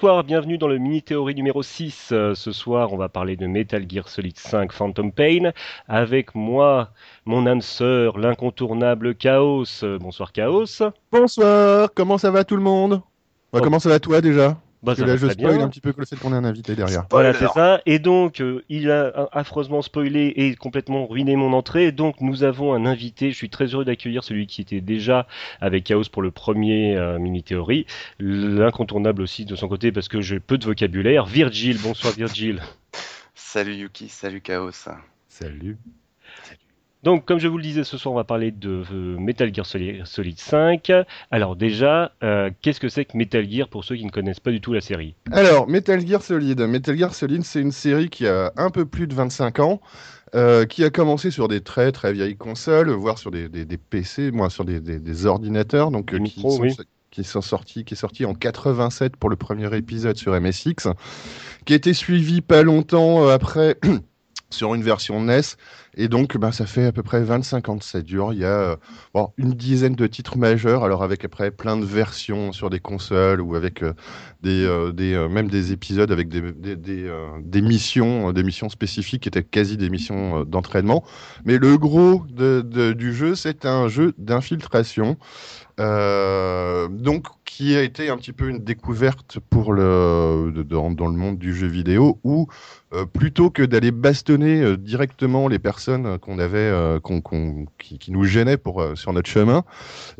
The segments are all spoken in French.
Bonsoir, bienvenue dans le mini théorie numéro 6. Euh, ce soir, on va parler de Metal Gear Solid 5 Phantom Pain avec moi, mon âme sœur, l'incontournable Chaos. Euh, Bonsoir Chaos. Bonsoir, comment ça va tout le monde? Bah, Oh. Comment ça va toi déjà? Bah, Parce que ça là va je spoil bien. un petit peu que le fait qu'on ait un invité derrière. Voilà, c'est ça. Et donc, euh, il a affreusement spoilé et complètement ruiné mon entrée. Donc, nous avons un invité. Je suis très heureux d'accueillir celui qui était déjà avec Chaos pour le premier euh, mini théorie. L'incontournable aussi de son côté parce que j'ai peu de vocabulaire. Virgile, bonsoir Virgile. Salut Yuki, salut Chaos. Salut. Donc, comme je vous le disais, ce soir, on va parler de euh, Metal Gear Solid, Solid 5. Alors, déjà, euh, qu'est-ce que c'est que Metal Gear pour ceux qui ne connaissent pas du tout la série? Alors, Metal Gear Solid. Metal Gear Solid, c'est une série qui a un peu plus de 25 ans, euh, qui a commencé sur des très très vieilles consoles, voire sur des, des- des PC, moi sur des, ordinateurs, donc qui, micros, sont, oui. qui sont sortis, qui est sorti en 87 pour le premier épisode sur MSX, qui a été suivi pas longtemps après sur une version NES. Et donc, ben, ça fait à peu près 25 ans que ça dure. Il y a euh, une dizaine de titres majeurs, alors avec après plein de versions sur des consoles ou avec euh, des, euh, euh, même des épisodes avec des, des, des, euh, missions, euh, des missions spécifiques qui étaient quasi des missions d'entraînement. Mais le gros du jeu, c'est un jeu d'infiltration. Euh, donc, qui a été un petit peu une découverte pour le, de- dans, dans le monde du jeu vidéo, où euh, plutôt que d'aller bastonner euh, directement les personnes qu'on avait, qu'on- qu'on- qui, qui nous gênaient pour, sur notre chemin,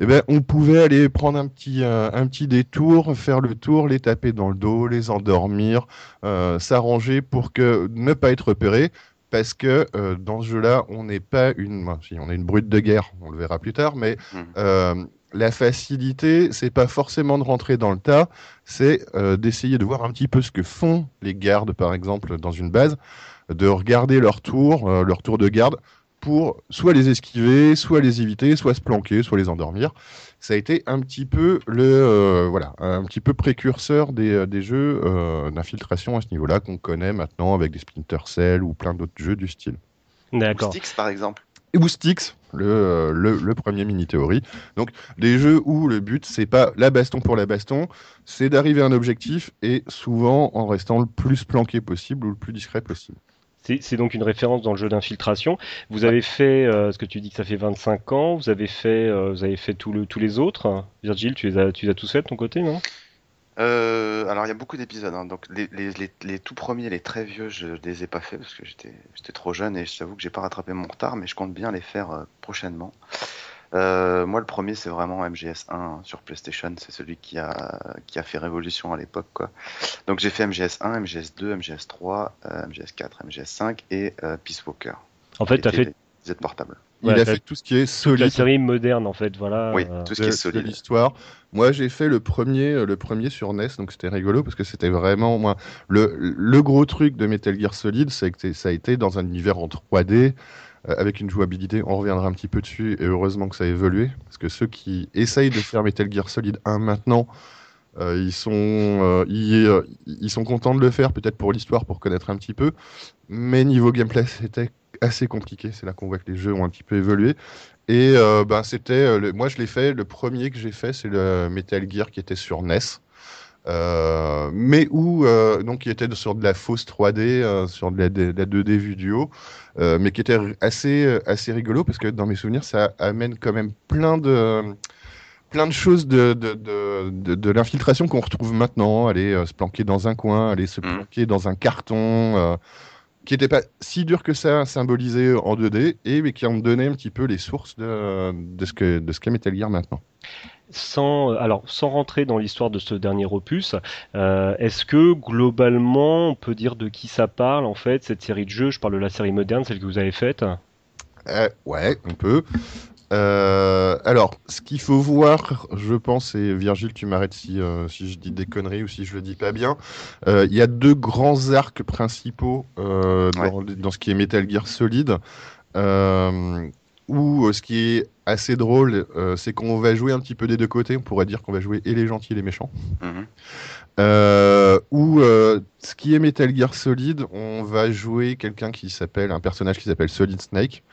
eh ben, on pouvait aller prendre un petit, un petit détour, faire le tour, les taper dans le dos, les endormir, s'arranger pour que ne pas être repéré. Parce que euh, dans ce jeu-là, on n'est pas une, si, on est une brute de guerre, on le verra plus tard, mais euh, la facilité, c'est pas forcément de rentrer dans le tas, c'est euh, d'essayer de voir un petit peu ce que font les gardes, par exemple, dans une base, de regarder leur tour, euh, leur tour de garde, pour soit les esquiver, soit les éviter, soit se planquer, soit les endormir. Ça a été un petit peu le, euh, voilà, un petit peu précurseur des, des jeux euh, d'infiltration à ce niveau-là qu'on connaît maintenant avec des Splinter Cell ou plein d'autres jeux du style. D'accord. Styx par exemple. Et le, euh, le, premier mini-théorie. Donc, des jeux où le but, c'est pas la baston pour la baston, c'est d'arriver à un objectif et souvent en restant le plus planqué possible ou le plus discret possible. C'est donc une référence dans le jeu d'infiltration. Vous avez fait, euh, ce que tu dis que ça fait 25 ans, vous avez fait, euh, vous avez fait le, tous les autres. Virgile, tu les as, tu les as tous fait de ton côté, non? Euh, alors il y a beaucoup d'épisodes, hein. donc les, les, les, les tout premiers, les très vieux, je les ai pas fait parce que j'étais trop jeune et je t'avoue que j'ai pas rattrapé mon retard, mais je compte bien les faire euh, prochainement. Euh, moi le premier c'est vraiment MGS1 hein, sur PlayStation, c'est celui qui a qui a fait révolution à l'époque quoi. Donc j'ai fait MGS1, MGS2, MGS3, euh, MGS4, MGS5 et euh, Peace Walker. En fait, tu as fait des Z Ouais, Il a fait tout ce qui est toute la solide série moderne, en fait, voilà. Oui, euh, tout ce de, qui est de solide. l'histoire. Moi, j'ai fait le premier, euh, le premier sur NES, donc c'était rigolo parce que c'était vraiment moi le, le gros truc de Metal Gear Solid, c'est que ça a été dans un univers en 3D euh, avec une jouabilité. On reviendra un petit peu dessus et heureusement que ça a évolué parce que ceux qui essayent de faire Metal Gear Solid 1 maintenant, euh, ils sont euh, ils, euh, ils sont contents de le faire peut-être pour l'histoire, pour connaître un petit peu, mais niveau gameplay, c'était assez compliqué. C'est là qu'on voit que les jeux ont un petit peu évolué. Et euh, ben, c'était, euh, le- moi je l'ai fait, le premier que j'ai fait, c'est le Metal Gear qui était sur NES. Euh, mais où, euh, donc, qui était sur de la fausse 3D, euh, sur de la, de la 2D vue du haut, mais qui était assez, assez rigolo parce que dans mes souvenirs, ça amène quand même plein de, plein de choses de, de, de, l'infiltration qu'on retrouve maintenant. Aller se planquer dans un coin, aller se Mhm. planquer dans un carton. Qui n'était pas si dur que ça, symbolisé en 2D, et mais qui ont donné un petit peu les sources de, de ce que de ce qu'est Metal Gear maintenant. Sans, alors, sans rentrer dans l'histoire de ce dernier opus, euh, est-ce que globalement, on peut dire de qui ça parle, en fait, cette série de jeux? Je parle de la série moderne, celle que vous avez faite. Euh, ouais, on peut. Euh, alors, ce qu'il faut voir, je pense, et Virgile, tu m'arrêtes si, euh, si je dis des conneries ou si je le dis pas bien. euh, Il y a deux grands arcs principaux euh, dans, dans ce qui est Metal Gear Solid. Euh, où euh, ce qui est assez drôle, euh, c'est qu'on va jouer un petit peu des deux côtés. On pourrait dire qu'on va jouer et les gentils et les méchants. Mhm. Euh, où euh, ce qui est Metal Gear Solid, on va jouer quelqu'un qui s'appelle un personnage qui s'appelle Solid Snake,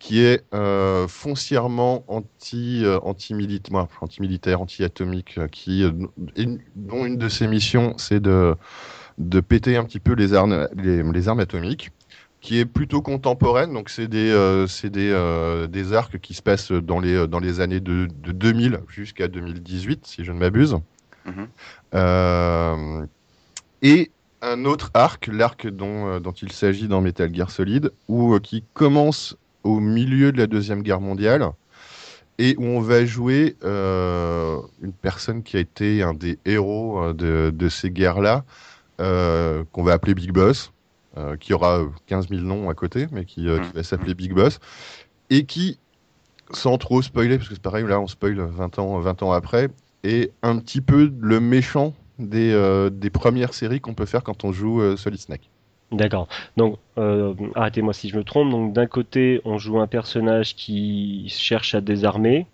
qui est euh, foncièrement anti, euh, anti-militaire, anti-militaire, anti-atomique, euh, dont une de ses missions, c'est de, de péter un petit peu les armes, les, armes atomiques, qui est plutôt contemporaine. Donc, c'est des, c'est des, des arcs qui se passent dans les, dans les années de, de 2000 jusqu'à 2018, si je ne m'abuse. Mm-hmm. et un autre arc, l'arc dont, dont il s'agit dans Metal Gear Solid, où, qui commence au milieu de la Deuxième Guerre mondiale et où on va jouer euh, une personne qui a été un des héros euh, de, ces guerres-là, euh, qu'on va appeler Big Boss, qui aura 15 000 noms à côté, mais qui, mmh. va s'appeler Big Boss, et qui, sans trop spoiler, parce que c'est pareil, là on spoil 20 ans, 20 ans après, est un petit peu le méchant des, des premières séries qu'on peut faire quand on joue Solid Snake. D'accord. Donc, euh, arrêtez-moi si je me trompe. Donc, d'un côté, on joue un personnage qui cherche à désarmer,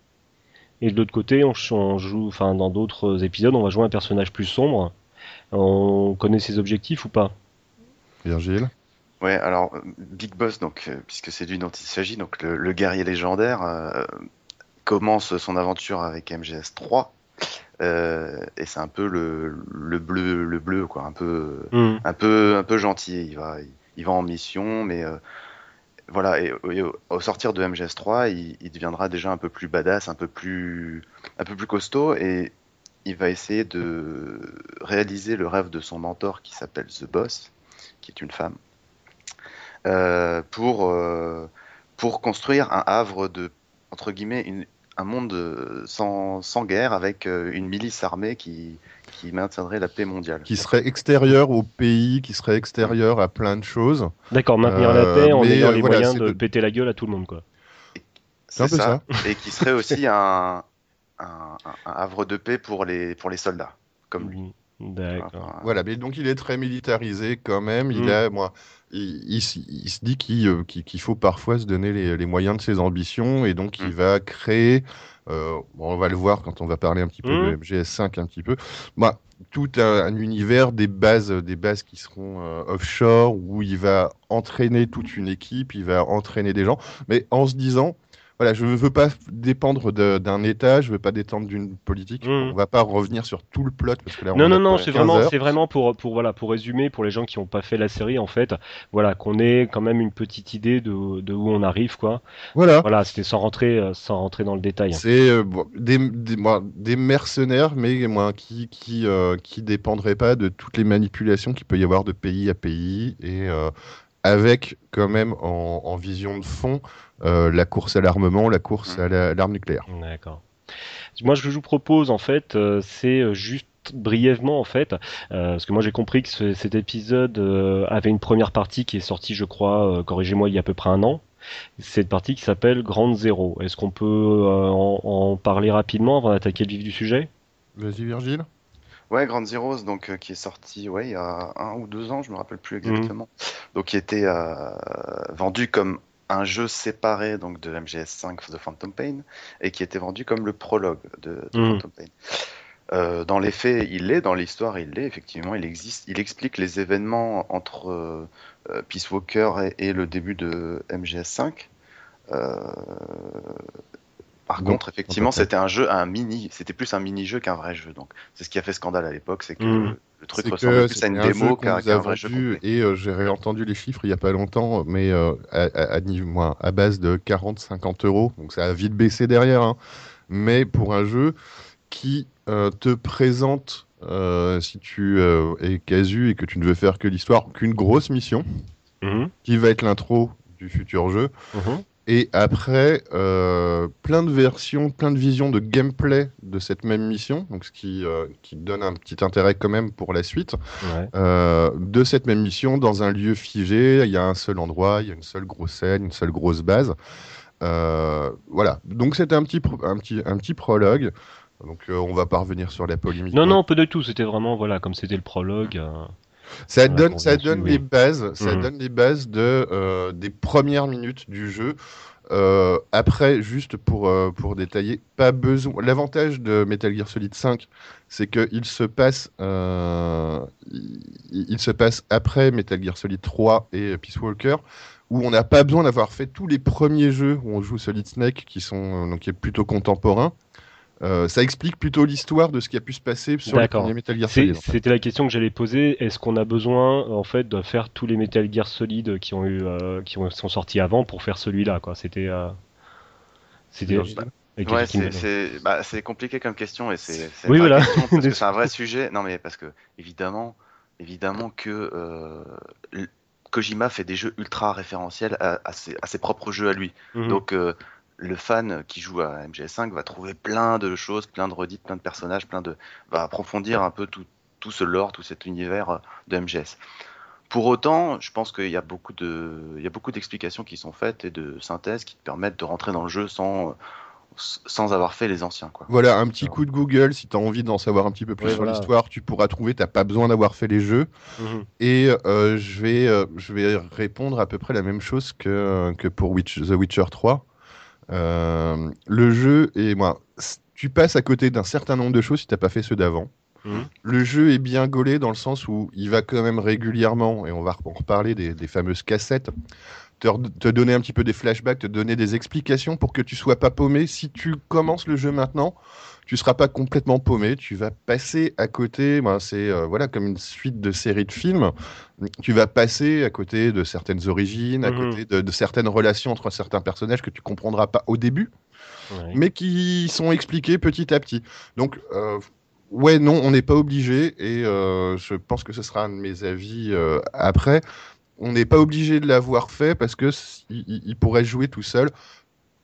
et de l'autre côté, on, joue, enfin, dans d'autres épisodes, on va jouer un personnage plus sombre. On connaît ses objectifs ou pas? Virgile? Ouais, alors Big Boss, donc euh, puisque c'est lui dont il s'agit, donc le, guerrier légendaire euh, commence son aventure avec MGS 3 euh, et c'est un peu le, le, bleu, le bleu quoi, un peu, mm. un peu, un peu gentil. Il va, il, va en mission, mais euh, voilà. Et, au sortir de MGS3, il, deviendra déjà un peu plus badass, un peu plus, un peu plus costaud, et il va essayer de réaliser le rêve de son mentor qui s'appelle The Boss, qui est une femme, euh, pour pour construire un havre de entre guillemets une, un monde euh, sans, sans guerre avec euh, une milice armée qui, qui maintiendrait la paix mondiale. Qui serait extérieur au pays, qui serait extérieur à plein de choses. D'accord, maintenir la paix en ayant les moyens de, péter la gueule à tout le monde. quoi. C'est ça. Et qui serait aussi un, un, havre de paix pour les, pour les soldats, comme lui. D'accord. Voilà, mais donc il est très militarisé quand même. Il, mm. a, moi, il, se dit euh, qu'il faut parfois se donner les, moyens de ses ambitions et donc il mm. va créer, euh, on va le voir quand on va parler un petit peu de mm. MGS5 un petit peu, bah, tout un, univers des bases, des bases qui seront euh, offshore où il va entraîner toute une équipe, il va entraîner des gens, mais en se disant voilà, je ne veux pas dépendre d'un État, je ne veux pas dépendre d'une politique. On mmh. On va pas revenir sur tout le plot parce que là, non, non, non, c'est vraiment, c'est vraiment pour, pour voilà, pour résumer pour les gens qui n'ont pas fait la série en fait, voilà, qu'on ait quand même une petite idée de, de où on arrive quoi. Voilà. Voilà, c'était sans rentrer, euh, sans rentrer dans le détail. C'est euh, des, des, moi, des, mercenaires, mais moi, qui qui euh, qui dépendraient pas de toutes les manipulations qu'il peut y avoir de pays à pays et avec quand même en, vision de fond la course à l'armement, la course à l'arme nucléaire. D'accord. Moi, ce que je vous propose, en fait, euh, c'est euh, juste brièvement en fait, parce que moi j'ai compris que cet épisode avait une première partie qui est sortie, je crois, corrigez-moi, il y a à peu près un an. Cette partie qui s'appelle Grande Zéro. Est-ce qu'on peut en, parler rapidement avant d'attaquer le vif du sujet? Vas-y Virgile. Ouais, Grand Zeroes, donc euh, qui est sorti, ouais, il y a un ou deux ans, je me rappelle plus exactement. Mhm. Donc qui était euh, vendu comme un jeu séparé donc de MGS5 The Phantom Pain et qui était vendu comme le prologue de, mhm. Phantom Pain. Euh, dans les faits, il l'est, dans l'histoire, il l'est, effectivement, il existe, il explique les événements entre Peace Walker et, et, le début de MGS5. Par contre, effectivement, c'était un jeu, un mini, c'était plus un mini-jeu qu'un vrai jeu. Donc, c'est ce qui a fait scandale à l'époque, c'est que hmm. le truc ressemblait plus à une démo qu'à un vrai jeu. Et euh, j'ai réentendu les chiffres il n'y a pas longtemps, mais euh, à, à, à, à, base de 40-50 euros. Donc, ça a vite baissé derrière. Hein. Mais pour un jeu qui euh, te présente, si tu es casu et que tu ne veux faire que l'histoire, qu'une grosse mission, mhm. qui va être l'intro du futur jeu. Mhm. Et après, euh, plein de versions, plein de visions de gameplay de cette même mission, donc ce qui, euh, qui donne un petit intérêt quand même pour la suite. Euh, de cette même mission, dans un lieu figé, il y a un seul endroit, il y a une seule grosse scène, une seule grosse base. voilà, donc c'était un petit, un, petit, un petit prologue. Donc on va pas revenir sur la polémique. Non, non, peu de tout. C'était vraiment, voilà, comme c'était le prologue. Ça donne, ça donne les bases, ça mhm. donne les bases de, euh, des premières minutes du jeu. Euh, après, juste pour, euh, pour détailler, pas besoin. L'avantage de Metal Gear Solid 5, c'est qu'il se passe, il, il, se passe après Metal Gear Solid 3 et Peace Walker, où on n'a pas besoin d'avoir fait tous les premiers jeux où on joue Solid Snake, qui sont donc qui est plutôt contemporain. Euh, ça explique plutôt l'histoire de ce qui a pu se passer sur les premiers Metal Gear Solid. en fait. C'était la question que j'allais poser. Est-ce qu'on a besoin en fait de faire tous les Metal Gear Solid qui ont eu, euh, qui ont, sont sortis avant pour faire celui-là quoi? C'était, euh, c'était. Ouais, c'est c'est- bah, c'est compliqué comme question et c'est Oui, voilà. question parce que c'est un vrai sujet. Non, mais parce que évidemment, évidemment que euh, Kojima fait des jeux ultra référentiels à, à ses, à ses propres jeux à lui. Mhm. Donc euh, le fan qui joue à MGS5 va trouver plein de choses, plein de redites, plein de personnages, plein de va approfondir un peu tout, tout ce lore, tout cet univers euh, de MGS. Pour autant, je pense qu'il y a beaucoup de, il y a beaucoup d'explications qui sont faites et de synthèses qui te permettent de rentrer dans le jeu sans, sans avoir fait les anciens, quoi. Voilà, un petit coup de Google, si tu as envie d'en savoir un petit peu plus Ouais, sur voilà. l'histoire, tu pourras trouver, tu pas besoin d'avoir fait les jeux. Mhm. Et euh, je, vais, euh, je vais répondre à peu près la même chose que, que pour Witch- The Witcher 3. Euh, le jeu, et moi, tu passes à côté d'un certain nombre de choses si tu pas fait ceux d'avant. Mhm. Le jeu est bien gaulé dans le sens où il va quand même régulièrement, et on va en reparler des, des fameuses cassettes, te, te donner un petit peu des flashbacks, te donner des explications pour que tu sois pas paumé. Si tu commences le jeu maintenant, tu seras pas complètement paumé, tu vas passer à côté, ben, c'est euh, voilà comme une suite de séries de films, tu vas passer à côté de certaines origines, à Mhm. côté de, de certaines relations entre certains personnages que tu comprendras pas au début, Ouais. mais qui sont expliqués petit à petit. Donc, euh, ouais, non, on n'est pas obligé, et euh, je pense que ce sera un de mes avis euh, après. On n'est pas obligé de l'avoir fait parce que s- il, il- il pourrait jouer tout seul.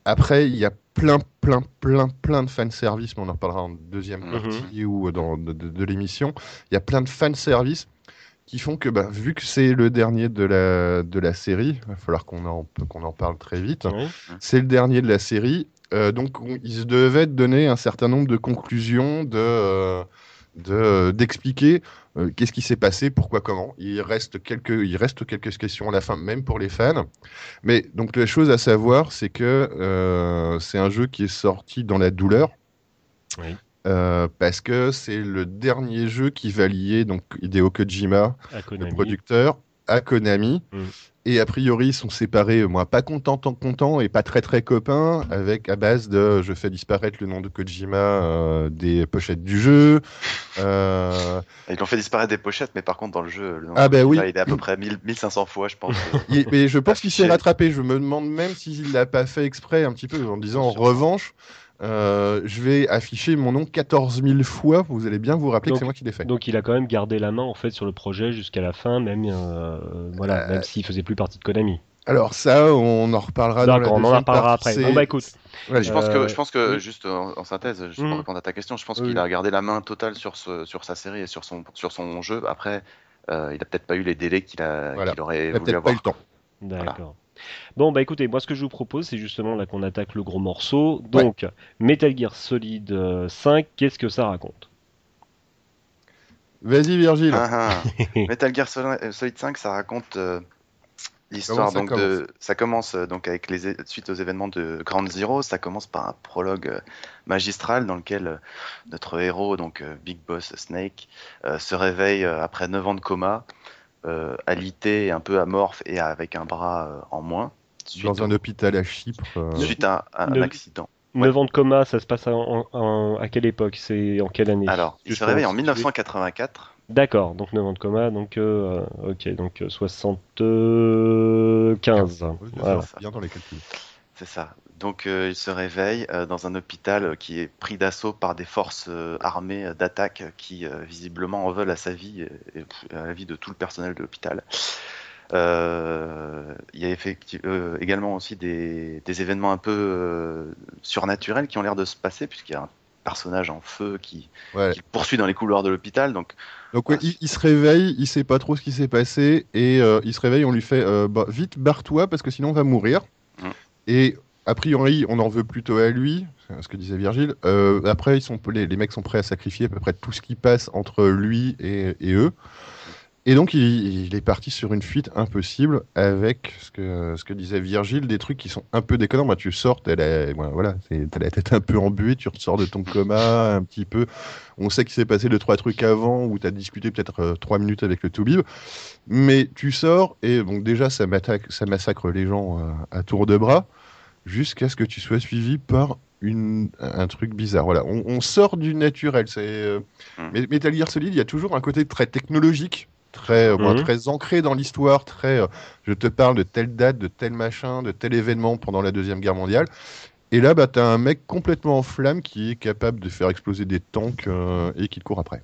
Après, il y a plein, plein, plein, plein de fanservice, mais on en reparlera en deuxième Mhm. partie ou dans, de, de- de l'émission. Il y a plein de fanservice qui font que, bah, vu que c'est le dernier de la, de la série, il va falloir qu'on en, qu'on en parle très vite. C'est le dernier de la série. euh, donc, on- il se devait de donner un certain nombre de conclusions, de, euh, de, euh, d'expliquer euh, qu'est-ce qui s'est passé, pourquoi, comment. Il reste, quelques, il reste quelques questions à la fin, même pour les fans. Mais donc, la chose à savoir, c'est que euh, c'est un jeu qui est sorti dans la douleur. Oui. Euh, parce que c'est le dernier jeu qui va lier donc Hideo Kojima, le producteur, à Konami. Mm. Et a priori, ils sont séparés, euh, moi, pas content, tant content, et pas très très copains, avec à base de je fais disparaître le nom de Kojima euh, des pochettes du jeu. Euh, Ils l'ont fait disparaître des pochettes, mais par contre dans le jeu, le nom Ah, de bah oui. Il est à peu près 1000 1500 fois, je pense. mais je pense qu'il s'est rattrapé. Je me demande même s'il l'a pas fait exprès, un petit peu, en disant en Sûr. Euh, je vais afficher mon nom 14 000 fois. Vous allez bien vous rappeler Donc- que c'est moi qui l'ai fait. Donc il a quand même gardé la main en fait sur le projet jusqu'à la fin, même euh, voilà, Euh, même s'il faisait plus partie de Konami. Alors ça, on en reparlera dans la on en reparlera après. Bon bah écoute. Je pense Euh, que, je pense que oui. juste en, en synthèse, juste Mhm. pour répondre à ta question, je pense Oui. qu'il a gardé la main totale sur, ce, sur sa série et sur son, sur son jeu. Après, euh, il a peut-être pas eu les délais qu'il a, Voilà. qu'il aurait Il a voulu peut-être pas eu le temps. D'accord. Bon, bah écoutez, moi ce que je vous propose, c'est justement là qu'on attaque le gros morceau. Donc, Metal Gear Solid euh, 5, qu'est-ce que ça raconte? Vas-y Virgile. Ah, ah. Metal Gear Solid, euh, Solid 5, ça raconte euh, l'histoire donc de. Ça commence euh, donc avec les suite aux événements de Ground Zero. Ça commence par un prologue euh, magistral dans lequel euh, notre héros, donc euh, Big Boss Snake, euh, se réveille euh, après 9 ans de coma, euh, alité, un peu amorphe et avec un bras euh, en moins. Suite, Dans un hôpital à Chypre. euh, suite à, à un accident. 9 ans de coma, ça se passe en- en- à quelle époque? C'est en quelle année? Alors, il se réveille en situer. 1984. D'accord, donc 9 ans de coma, donc euh, ok, donc euh, 75. ouais, Voilà. Bien dans les calculs. C'est ça. Donc euh, il se réveille euh, dans un hôpital euh, qui est pris d'assaut par des forces armées d'attaque qui visiblement en veulent à sa vie et, à la vie de tout le personnel de l'hôpital. Il y a effecti- euh, également aussi des, des événements un peu surnaturels qui ont l'air de se passer puisqu'il y a un personnage en feu qui, Ouais. qui le poursuit dans les couloirs de l'hôpital. Donc Donc ouais, il, il se réveille, il sait pas trop ce qui s'est passé et euh, il se réveille, on lui fait euh, bah, vite barre-toi parce que sinon on va mourir. Mm. Et a priori, on en veut plutôt à lui, ce que disait Virgile. Euh, après, les, mecs sont prêts à sacrifier à peu près tout ce qui passe entre lui et, eux. Et donc, il, est parti sur une fuite impossible avec ce que, disait Virgile, des trucs qui sont un peu déconnants. Moi, tu sors, t'as la, voilà, la tête un peu embuée, tu ressors de ton coma un petit peu. On sait qu'il s'est passé deux, trois trucs avant où tu as discuté peut-être euh, trois minutes avec le Toubib. Mais tu sors et donc déjà, ça massacre les gens euh, à tour de bras jusqu'à ce que tu sois suivi par une, un truc bizarre. Voilà, on, on sort du naturel. C'est euh, Mm. mais Metal Gear Solid, il y a toujours un côté très technologique, très, euh, Mhm. très ancré dans l'histoire, très. euh, je te parle de telle date, de tel machin, de tel événement pendant la deuxième guerre mondiale. Et là, bah, t'as un mec complètement en flamme qui est capable de faire exploser des tanks euh, et qui te court après.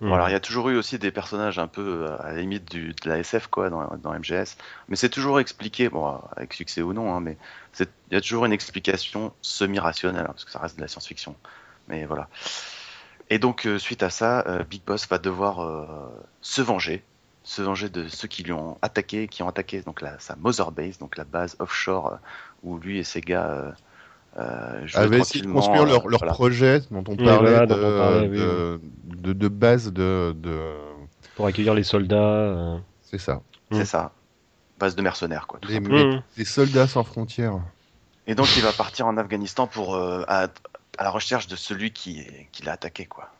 Bon, alors il y a toujours eu aussi des personnages un peu euh, à la limite du, de la SF quoi dans, dans MGS, mais c'est toujours expliqué, bon avec succès ou non, hein, mais il y a toujours une explication semi-rationnelle hein, parce que ça reste de la science-fiction. Mais voilà. Et donc euh, suite à ça, euh, Big Boss va devoir euh, se venger, se venger de ceux qui lui ont attaqué, qui ont attaqué donc la, sa Mother Base, donc la base offshore où lui et ses gars euh, Avaient essayé de construire leur, euh, leur voilà. projet dont on Oui, parlait voilà, de, dont on parlait, oui, de, de- de base de. de... Pour accueillir les soldats. euh. C'est ça. C'est Mm. ça, base de mercenaires quoi. Les. Mm. les soldats sans frontières. Et donc il va partir en Afghanistan pour euh, à, à la recherche de celui qui, qui l'a attaqué quoi.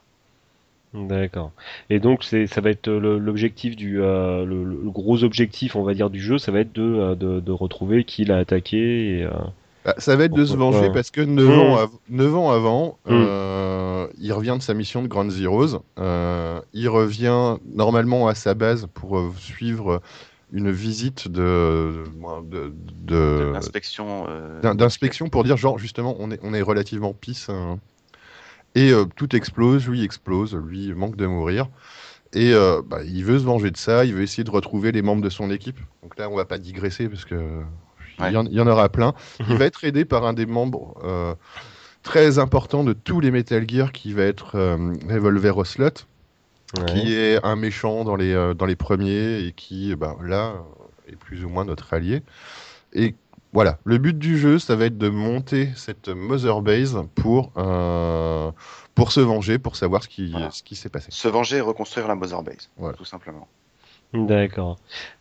D'accord. Et donc c'est ça va être l'objectif du euh, le, le gros objectif on va dire du jeu, ça va être de de, de retrouver qui l'a attaqué et euh, Bah, ça va être de se venger parce que 9 Mm. ans, av- neuf ans avant, Mm. euh, il revient de sa mission de Ground Zeroes. Euh, il revient normalement à sa base pour euh, suivre une visite de, de, de- L'inspection. euh, d'in- d'inspection pour dire genre justement on est, on est relativement pisse. hein. Et euh, tout explose, lui explose, lui manque de mourir. Et euh, bah, il veut se venger de ça, il veut essayer de retrouver les membres de son équipe. Donc là, on va pas digresser parce que il y en- il y, en aura plein. Il va être aidé par un des membres euh, très importants de tous les Metal Gear qui va être euh, Revolver Ocelot, ouais. qui est un méchant dans les, euh, dans les premiers et qui, bah, là, est plus ou moins notre allié. Et voilà, le but du jeu, ça va être de monter cette Mother Base pour, euh, pour se venger, pour savoir ce qui, Voilà. ce qui s'est passé. Se venger et reconstruire la Mother Base, Voilà. tout simplement. D'accord.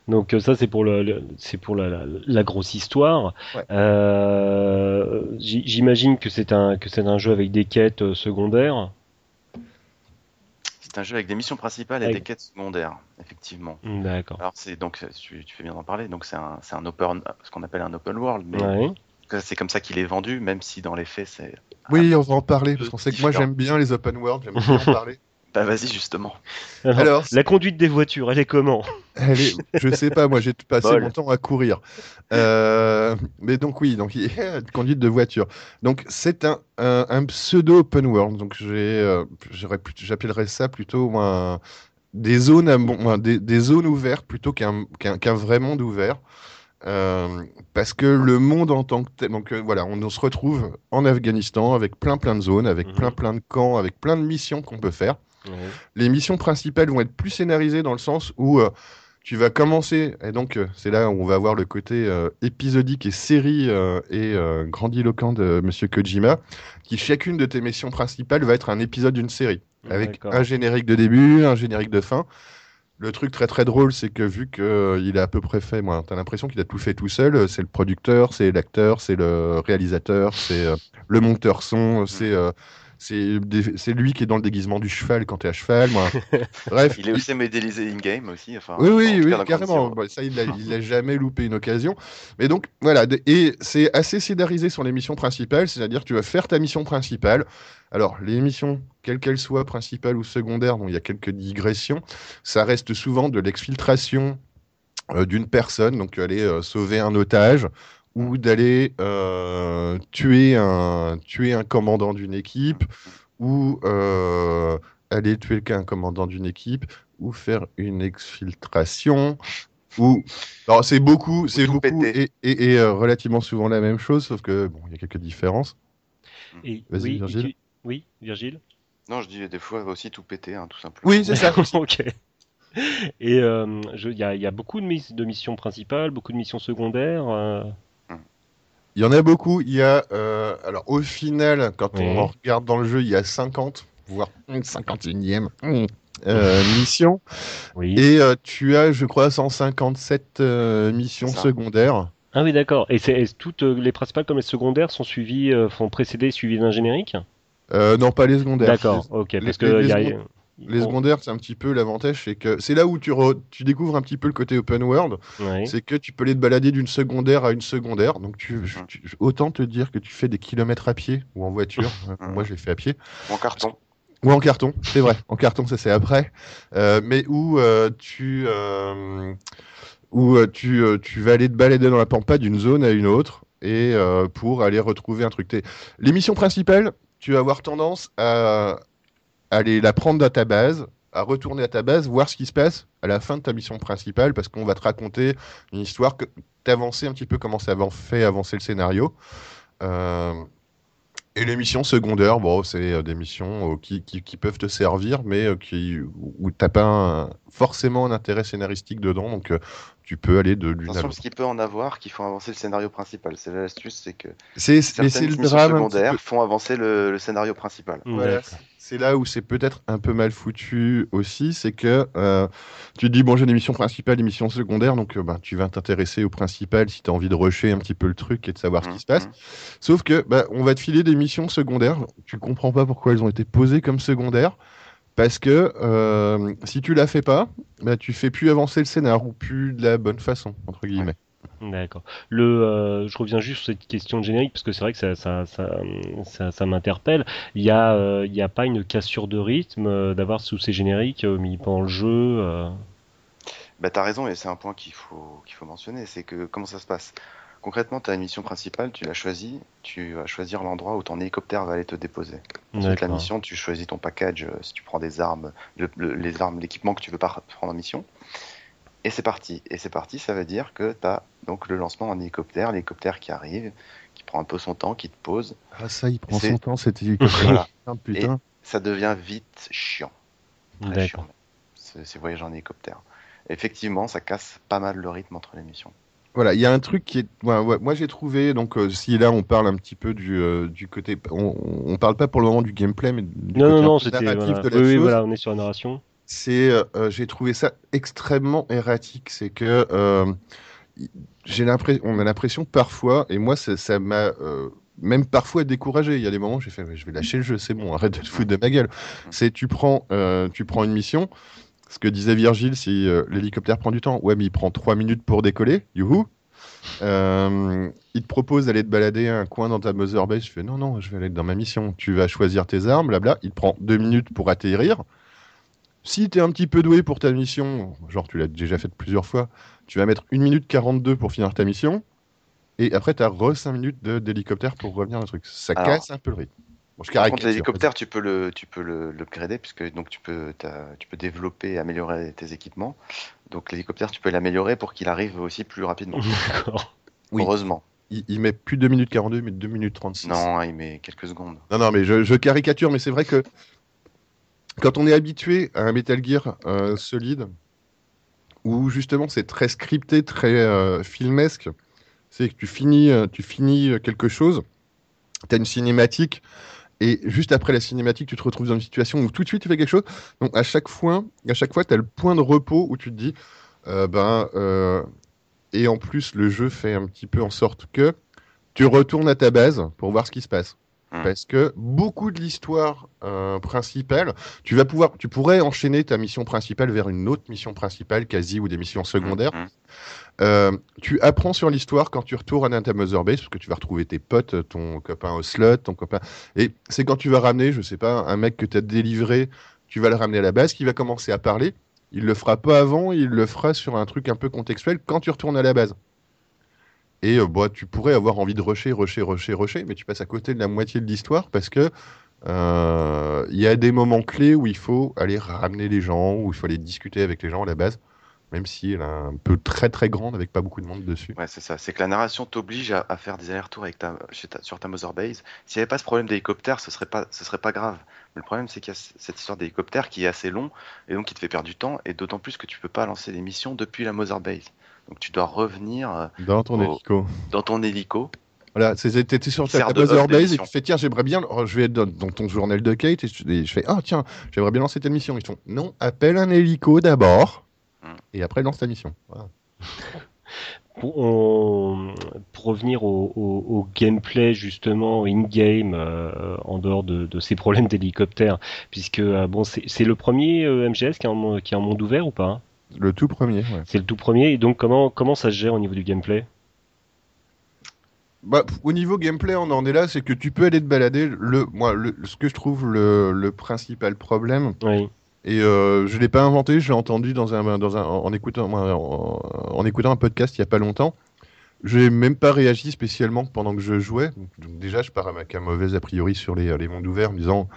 Donc euh, ça c'est pour le, le- c'est pour la, la, la grosse histoire. Ouais. Euh, J'imagine que c'est un que c'est un jeu avec des quêtes euh, secondaires. C'est un jeu avec des missions principales et Avec- des quêtes secondaires, effectivement. D'accord. Alors c'est donc tu, tu fais bien d'en parler. Donc c'est un, c'est un open, ce qu'on appelle un open world, mais Ouais. c'est comme ça qu'il est vendu, même si dans les faits c'est. Oui, on va en parler, parce qu'on sait que moi j'aime bien les open world, j'aime bien en parler. Bah vas-y justement. Alors, La conduite des voitures, elle est comment Elle est- je sais pas, moi j'ai passé Bol. mon temps à courir. Euh, mais donc oui, donc conduite de voiture. Donc c'est un, un, un pseudo open world. Donc j'ai, euh, j'appellerais ça plutôt un- des zones, à des, des zones ouvertes plutôt qu'un vrai monde ouvert. Euh, parce que le monde en tant que tel, donc euh, voilà, on, on se retrouve en Afghanistan avec plein plein de zones, avec Mhm. plein plein de camps, avec plein de missions qu'on peut faire les missions principales vont être plus scénarisées dans le sens où euh, tu vas commencer, et donc euh, c'est là où on va avoir le côté euh, épisodique et série euh, et grandiloquent de Monsieur Kojima, qui chacune de tes missions principales va être un épisode d'une série, avec un générique de début, un générique de fin. Le truc très très drôle, c'est que vu qu'il a à peu près fait, moi, t'as l'impression qu'il a tout fait tout seul. C'est le producteur, c'est l'acteur, c'est le réalisateur, c'est le monteur son, c'est c'est lui qui est dans le déguisement du cheval quand t'es à cheval. Moi. Bref, Il est aussi modélisé in-game aussi. Enfin, oui, oui, oui, cas, carrément. Bon, ça, il a, il a jamais loupé une occasion. Mais donc, voilà. Et c'est assez scénarisé sur les missions principales, c'est-à-dire que tu vas faire ta mission principale. Alors, les missions, quelles qu'elles soient, principales ou secondaires, dont il y a quelques digressions, ça reste souvent de l'exfiltration euh, d'une personne, donc aller euh, sauver un otage ou d'aller euh, tuer, un, tuer un commandant d'une équipe ou euh, aller tuer un commandant d'une équipe ou faire une exfiltration ou alors c'est beaucoup c'est beaucoup et, et- et, euh, relativement souvent la même chose sauf que bon il y a quelques différences Et, Vas-y, oui, Virgile. tu- oui, Virgile. Non, je dis des fois aussi tout péter, hein, tout simplement. oui c'est ça ok. Et euh, il y, a, il y a beaucoup de, miss- de missions principales, beaucoup de missions secondaires. euh, il y en a beaucoup il y a euh, alors au final quand on regarde dans le jeu il y a 50 voire une 51e euh, missions. Oui. Et euh, tu as, je crois, 157 euh, missions ça. secondaires. Ah oui, d'accord. Et, toutes euh, les principales comme les secondaires sont suivies, euh, font précéder, suivies d'un générique? Euh, non, pas les secondaires. D'accord, ok. les- Parce que les- il y a- les Bon, secondaires, c'est un petit peu l'avantage, c'est que c'est là où tu, re- tu découvres un petit peu le côté open world. ouais. C'est que tu peux aller te balader d'une secondaire à une secondaire. Donc, tu, tu- autant te dire que tu fais des kilomètres à pied ou en voiture. Euh, Moi, je l'ai fait à pied. En carton. Ou en carton, c'est vrai. En carton, ça c'est après. Euh, mais où euh, tu, euh, où tu, euh, tu vas aller te balader dans la pampa d'une zone à une autre et euh, pour aller retrouver un truc. Missions principales, tu vas avoir tendance à aller la prendre à ta base, à retourner à ta base, voir ce qui se passe à la fin de ta mission principale, parce qu'on va te raconter une histoire que t'avancer un petit peu comment ça fait avancer le scénario. Euh, et les missions secondaires, bon, c'est euh, des missions euh, qui, qui- qui peuvent te servir, mais euh, qui, où t'as pas un- forcément un intérêt scénaristique dedans, donc euh, tu peux aller de l'une à Attention, l'autre. parce qu'il peut en avoir qui font avancer le scénario principal. C'est l'astuce, c'est que certaines c'est le missions drame. secondaires peu. font avancer le, le scénario principal. Voilà. C'est là où c'est peut-être un peu mal foutu aussi, c'est que euh, tu te dis, bon, j'ai des missions principales, des missions secondaires, donc euh, bah, tu vas t'intéresser au principal si tu as envie de rusher un petit peu le truc et de savoir ce qui se passe. Mhm. Sauf que bah, on va te filer des missions secondaires, tu comprends pas pourquoi elles ont été posées comme secondaires, parce que euh, si tu la fais pas, bah, tu fais plus avancer le scénar ou plus de la bonne façon, entre guillemets. D'accord. Le, euh, je reviens juste sur cette question de générique parce que c'est vrai que ça, ça, ça, ça, ça m'interpelle. Il y a, euh, il y a pas une cassure de rythme euh, d'avoir sous ces génériques mis pendant le jeu. Bah, t'as raison, et c'est un point qu'il faut, qu'il faut mentionner, c'est que comment ça se passe? Concrètement, tu as une mission principale, tu l'as choisie, tu vas choisir l'endroit où ton hélicoptère va aller te déposer. Ensuite, la mission, tu choisis ton package, si tu prends des armes, le- le- les armes, l'équipement que tu veux pas prendre en mission. Et c'est parti. Et c'est parti, ça veut dire que tu as donc le lancement en hélicoptère, l'hélicoptère qui arrive, qui prend un peu son temps, qui te pose. Ah ça, il prend son temps, c'était Voilà. putain, putain. Ça devient vite chiant. Très chiant. C'est c'est voyage en hélicoptère. Effectivement, ça casse pas mal le rythme entre les missions. Voilà, il y a un truc qui est. ouais, ouais, moi, j'ai trouvé. Donc, euh, si là, on parle un petit peu du, euh, du côté. On, on parle pas pour le moment du gameplay, mais du Non, côté non, un non, narratif Voilà. de la Oui, oui, voilà, on est sur la narration. C'est. euh, j'ai trouvé ça extrêmement erratique. C'est que. euh, j'ai l'impression. On a l'impression parfois, et moi, ça m'a. euh, même parfois découragé. Il y a des moments où j'ai fait, je vais lâcher le jeu, c'est bon, arrête de te foutre de ma gueule. C'est tu prends, euh, tu prends une mission. Ce que disait Virgile, si euh, l'hélicoptère prend du temps, ouais, mais il prend trois minutes pour décoller. Youhou. Euh, il te propose d'aller te balader un coin dans ta Mother Base. Je fais non, non, je vais aller dans ma mission. Tu vas choisir tes armes, blabla. Il prend deux minutes pour atterrir. Si tu es un petit peu doué pour ta mission, genre tu l'as déjà fait plusieurs fois, tu vas mettre 1 minute 42 pour finir ta mission. Et après, tu as re 5 minutes d'hélicoptère pour revenir dans le truc. Ça Alors, casse un peu le rythme. Bon, je Par contre, caricature. l'hélicoptère, tu peux le, tu peux le, l'upgrader puisque donc tu peux, t'as- tu peux développer, et améliorer tes équipements. Donc l'hélicoptère, tu peux l'améliorer pour qu'il arrive aussi plus rapidement. Oui. Heureusement. il, il met plus 2 minutes 42, mais 2 minutes 36. Non, il met quelques secondes. Non, non, mais je, je caricature, mais c'est vrai que quand on est habitué à un Metal Gear euh, solide, où justement c'est très scripté, très euh, filmesque, c'est que tu finis, euh, tu finis quelque chose, tu as une cinématique, et juste après la cinématique, tu te retrouves dans une situation où tout de suite tu fais quelque chose. Donc à chaque fois, à chaque fois, tu as le point de repos où tu te dis, ben, et en plus le jeu fait un petit peu en sorte que tu retournes à ta base pour voir ce qui se passe. Hmm. Parce que beaucoup de l'histoire euh, principale, tu vas pouvoir, tu pourrais enchaîner ta mission principale vers une autre mission principale, quasi, ou des missions secondaires. Mhm. Euh, tu apprends sur l'histoire quand tu retournes à ta Mother Base, parce que tu vas retrouver tes potes, ton copain au slot, ton copain. Et c'est quand tu vas ramener, je sais pas, un mec que tu as délivré, tu vas le ramener à la base, qui va commencer à parler. Il le fera pas avant, il le fera sur un truc un peu contextuel quand tu retournes à la base. Et euh, bah, tu pourrais avoir envie de rusher, rusher, rusher, rusher, mais tu passes à côté de la moitié de l'histoire parce que euh, il y a des moments clés où il faut aller ramener les gens, où il faut aller discuter avec les gens à la base, même si elle est un peu très très grande avec pas beaucoup de monde dessus. Ouais, c'est ça. C'est que la narration t'oblige à, faire des allers-retours avec sur ta Mother Base. S'il n'y avait pas ce problème d'hélicoptère, ce serait pas, ce serait pas grave. Mais le problème, c'est qu'il y a cette histoire d'hélicoptère qui est assez long et donc qui te fait perdre du temps. Et d'autant plus que tu peux pas lancer les missions depuis la Mother Base. Donc tu dois revenir euh, Dans ton Oh. hélico. dans ton hélico Voilà, t'étais sur ta, buzzer hub base et tu fais tiens, j'aimerais bien, oh, je vais être dans, dans ton journal de Kate et je, et je fais ah tiens, j'aimerais bien lancer telle mission. Ils font non, appelle un hélico d'abord Hmm. et après lance ta mission. Voilà. Pour, on- pour revenir au, au- au gameplay justement in-game, euh, en dehors de, de ces problèmes d'hélicoptère, puisque euh, bon, c'est le premier euh, MGS qui est, en, mo- qui est en monde ouvert ou pas? hein Le tout premier. Ouais. C'est le tout premier, et donc comment, comment ça se gère au niveau du gameplay? Bah, au niveau gameplay, on en est là, c'est que tu peux aller te balader. Le, moi, le, ce que je trouve le, le principal problème, Oui. et euh, je l'ai pas inventé, je l'ai entendu dans un, dans un, en écoutant, en, en écoutant un podcast il y a pas longtemps. Je n'ai même pas réagi spécialement pendant que je jouais. Donc, donc déjà, je pars avec un mauvais a priori sur les, les mondes ouverts, en me disant,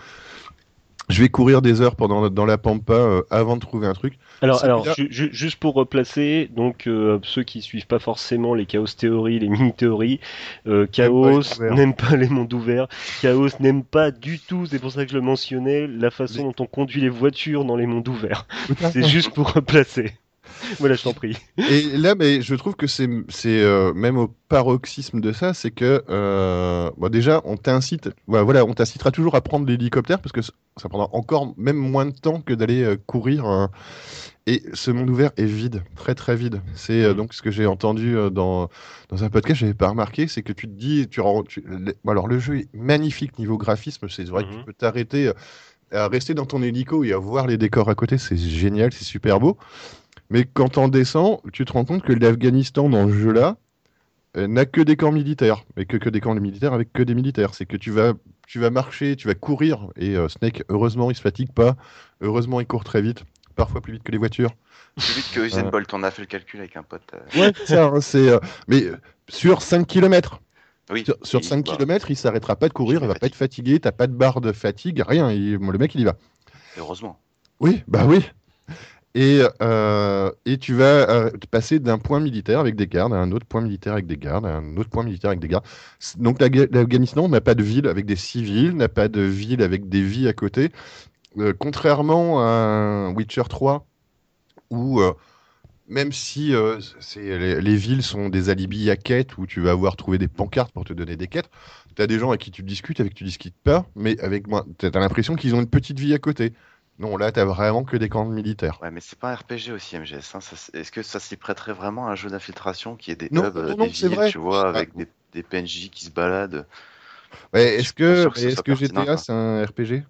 je vais courir des heures pendant dans la pampa euh, avant de trouver un truc. Alors, alors ju- ju- juste pour replacer, donc euh, ceux qui suivent pas forcément les chaos théories, les mini théories, euh, Chaos n'aime pas les mondes ouverts, Chaos n'aime pas du tout, c'est pour ça que je le mentionnais, la façon Mais- dont on conduit les voitures dans les mondes ouverts. C'est juste pour replacer. Voilà, je t'en prie. Et là, mais je trouve que c'est euh, même au paroxysme de ça, c'est que euh, bon, déjà on t'incite, voilà, voilà, on t'incitera toujours à prendre l'hélicoptère parce que ça prendra encore même moins de temps que d'aller euh, courir. et ce monde ouvert est vide, très très vide. C'est euh, Mhm. donc ce que j'ai entendu dans dans un podcast, j'avais pas remarqué, c'est que tu te dis, tu, alors le jeu est magnifique niveau graphisme, c'est vrai que tu peux t'arrêter. à rester dans ton hélico et à voir les décors à côté, c'est génial, c'est super beau. Mais quand t'en descends, tu te rends compte que l'Afghanistan dans ce jeu-là euh, n'a que des camps militaires, mais que, que des camps militaires avec que des militaires. C'est que tu vas, tu vas marcher, tu vas courir, et euh, Snake, heureusement, il se fatigue pas. Heureusement, il court très vite, parfois plus vite que les voitures. Plus vite que Usain. Bolt, on a fait le calcul avec un pote. euh, Ouais, c'est ça, hein, c'est. euh, mais euh, sur 5 km, Oui, sur, sur il- 5 bah, km, il s'arrêtera pas de courir, il va pas être fatigué, t'as pas de barre de fatigue, rien. il- le mec, il y va. Heureusement. Oui, bah oui. Et, euh, et tu vas euh, passer d'un point militaire avec des gardes à un autre point militaire avec des gardes, à un autre point militaire avec des gardes. Donc l'Afghanistan n'a pas de ville avec des civils, n'a pas de ville avec des vies à côté. Euh, contrairement à Witcher 3, où même si les villes sont des alibis à quête, où tu vas avoir trouvé des pancartes pour te donner des quêtes, tu as des gens avec qui tu discutes, avec qui tu discutes pas, mais avec moi, tu as l'impression qu'ils ont une petite vie à côté. Non, là, t'as vraiment que des camps militaires. Ouais, mais c'est pas un RPG aussi, MGS. hein, Est-ce que ça s'y prêterait vraiment à un jeu d'infiltration qui est des Non, hubs, euh, non, non, des villes, vrai. tu vois, avec Ah. des, des PNJ qui se baladent? Ouais, est-ce que, ce GTA, c'est un RPG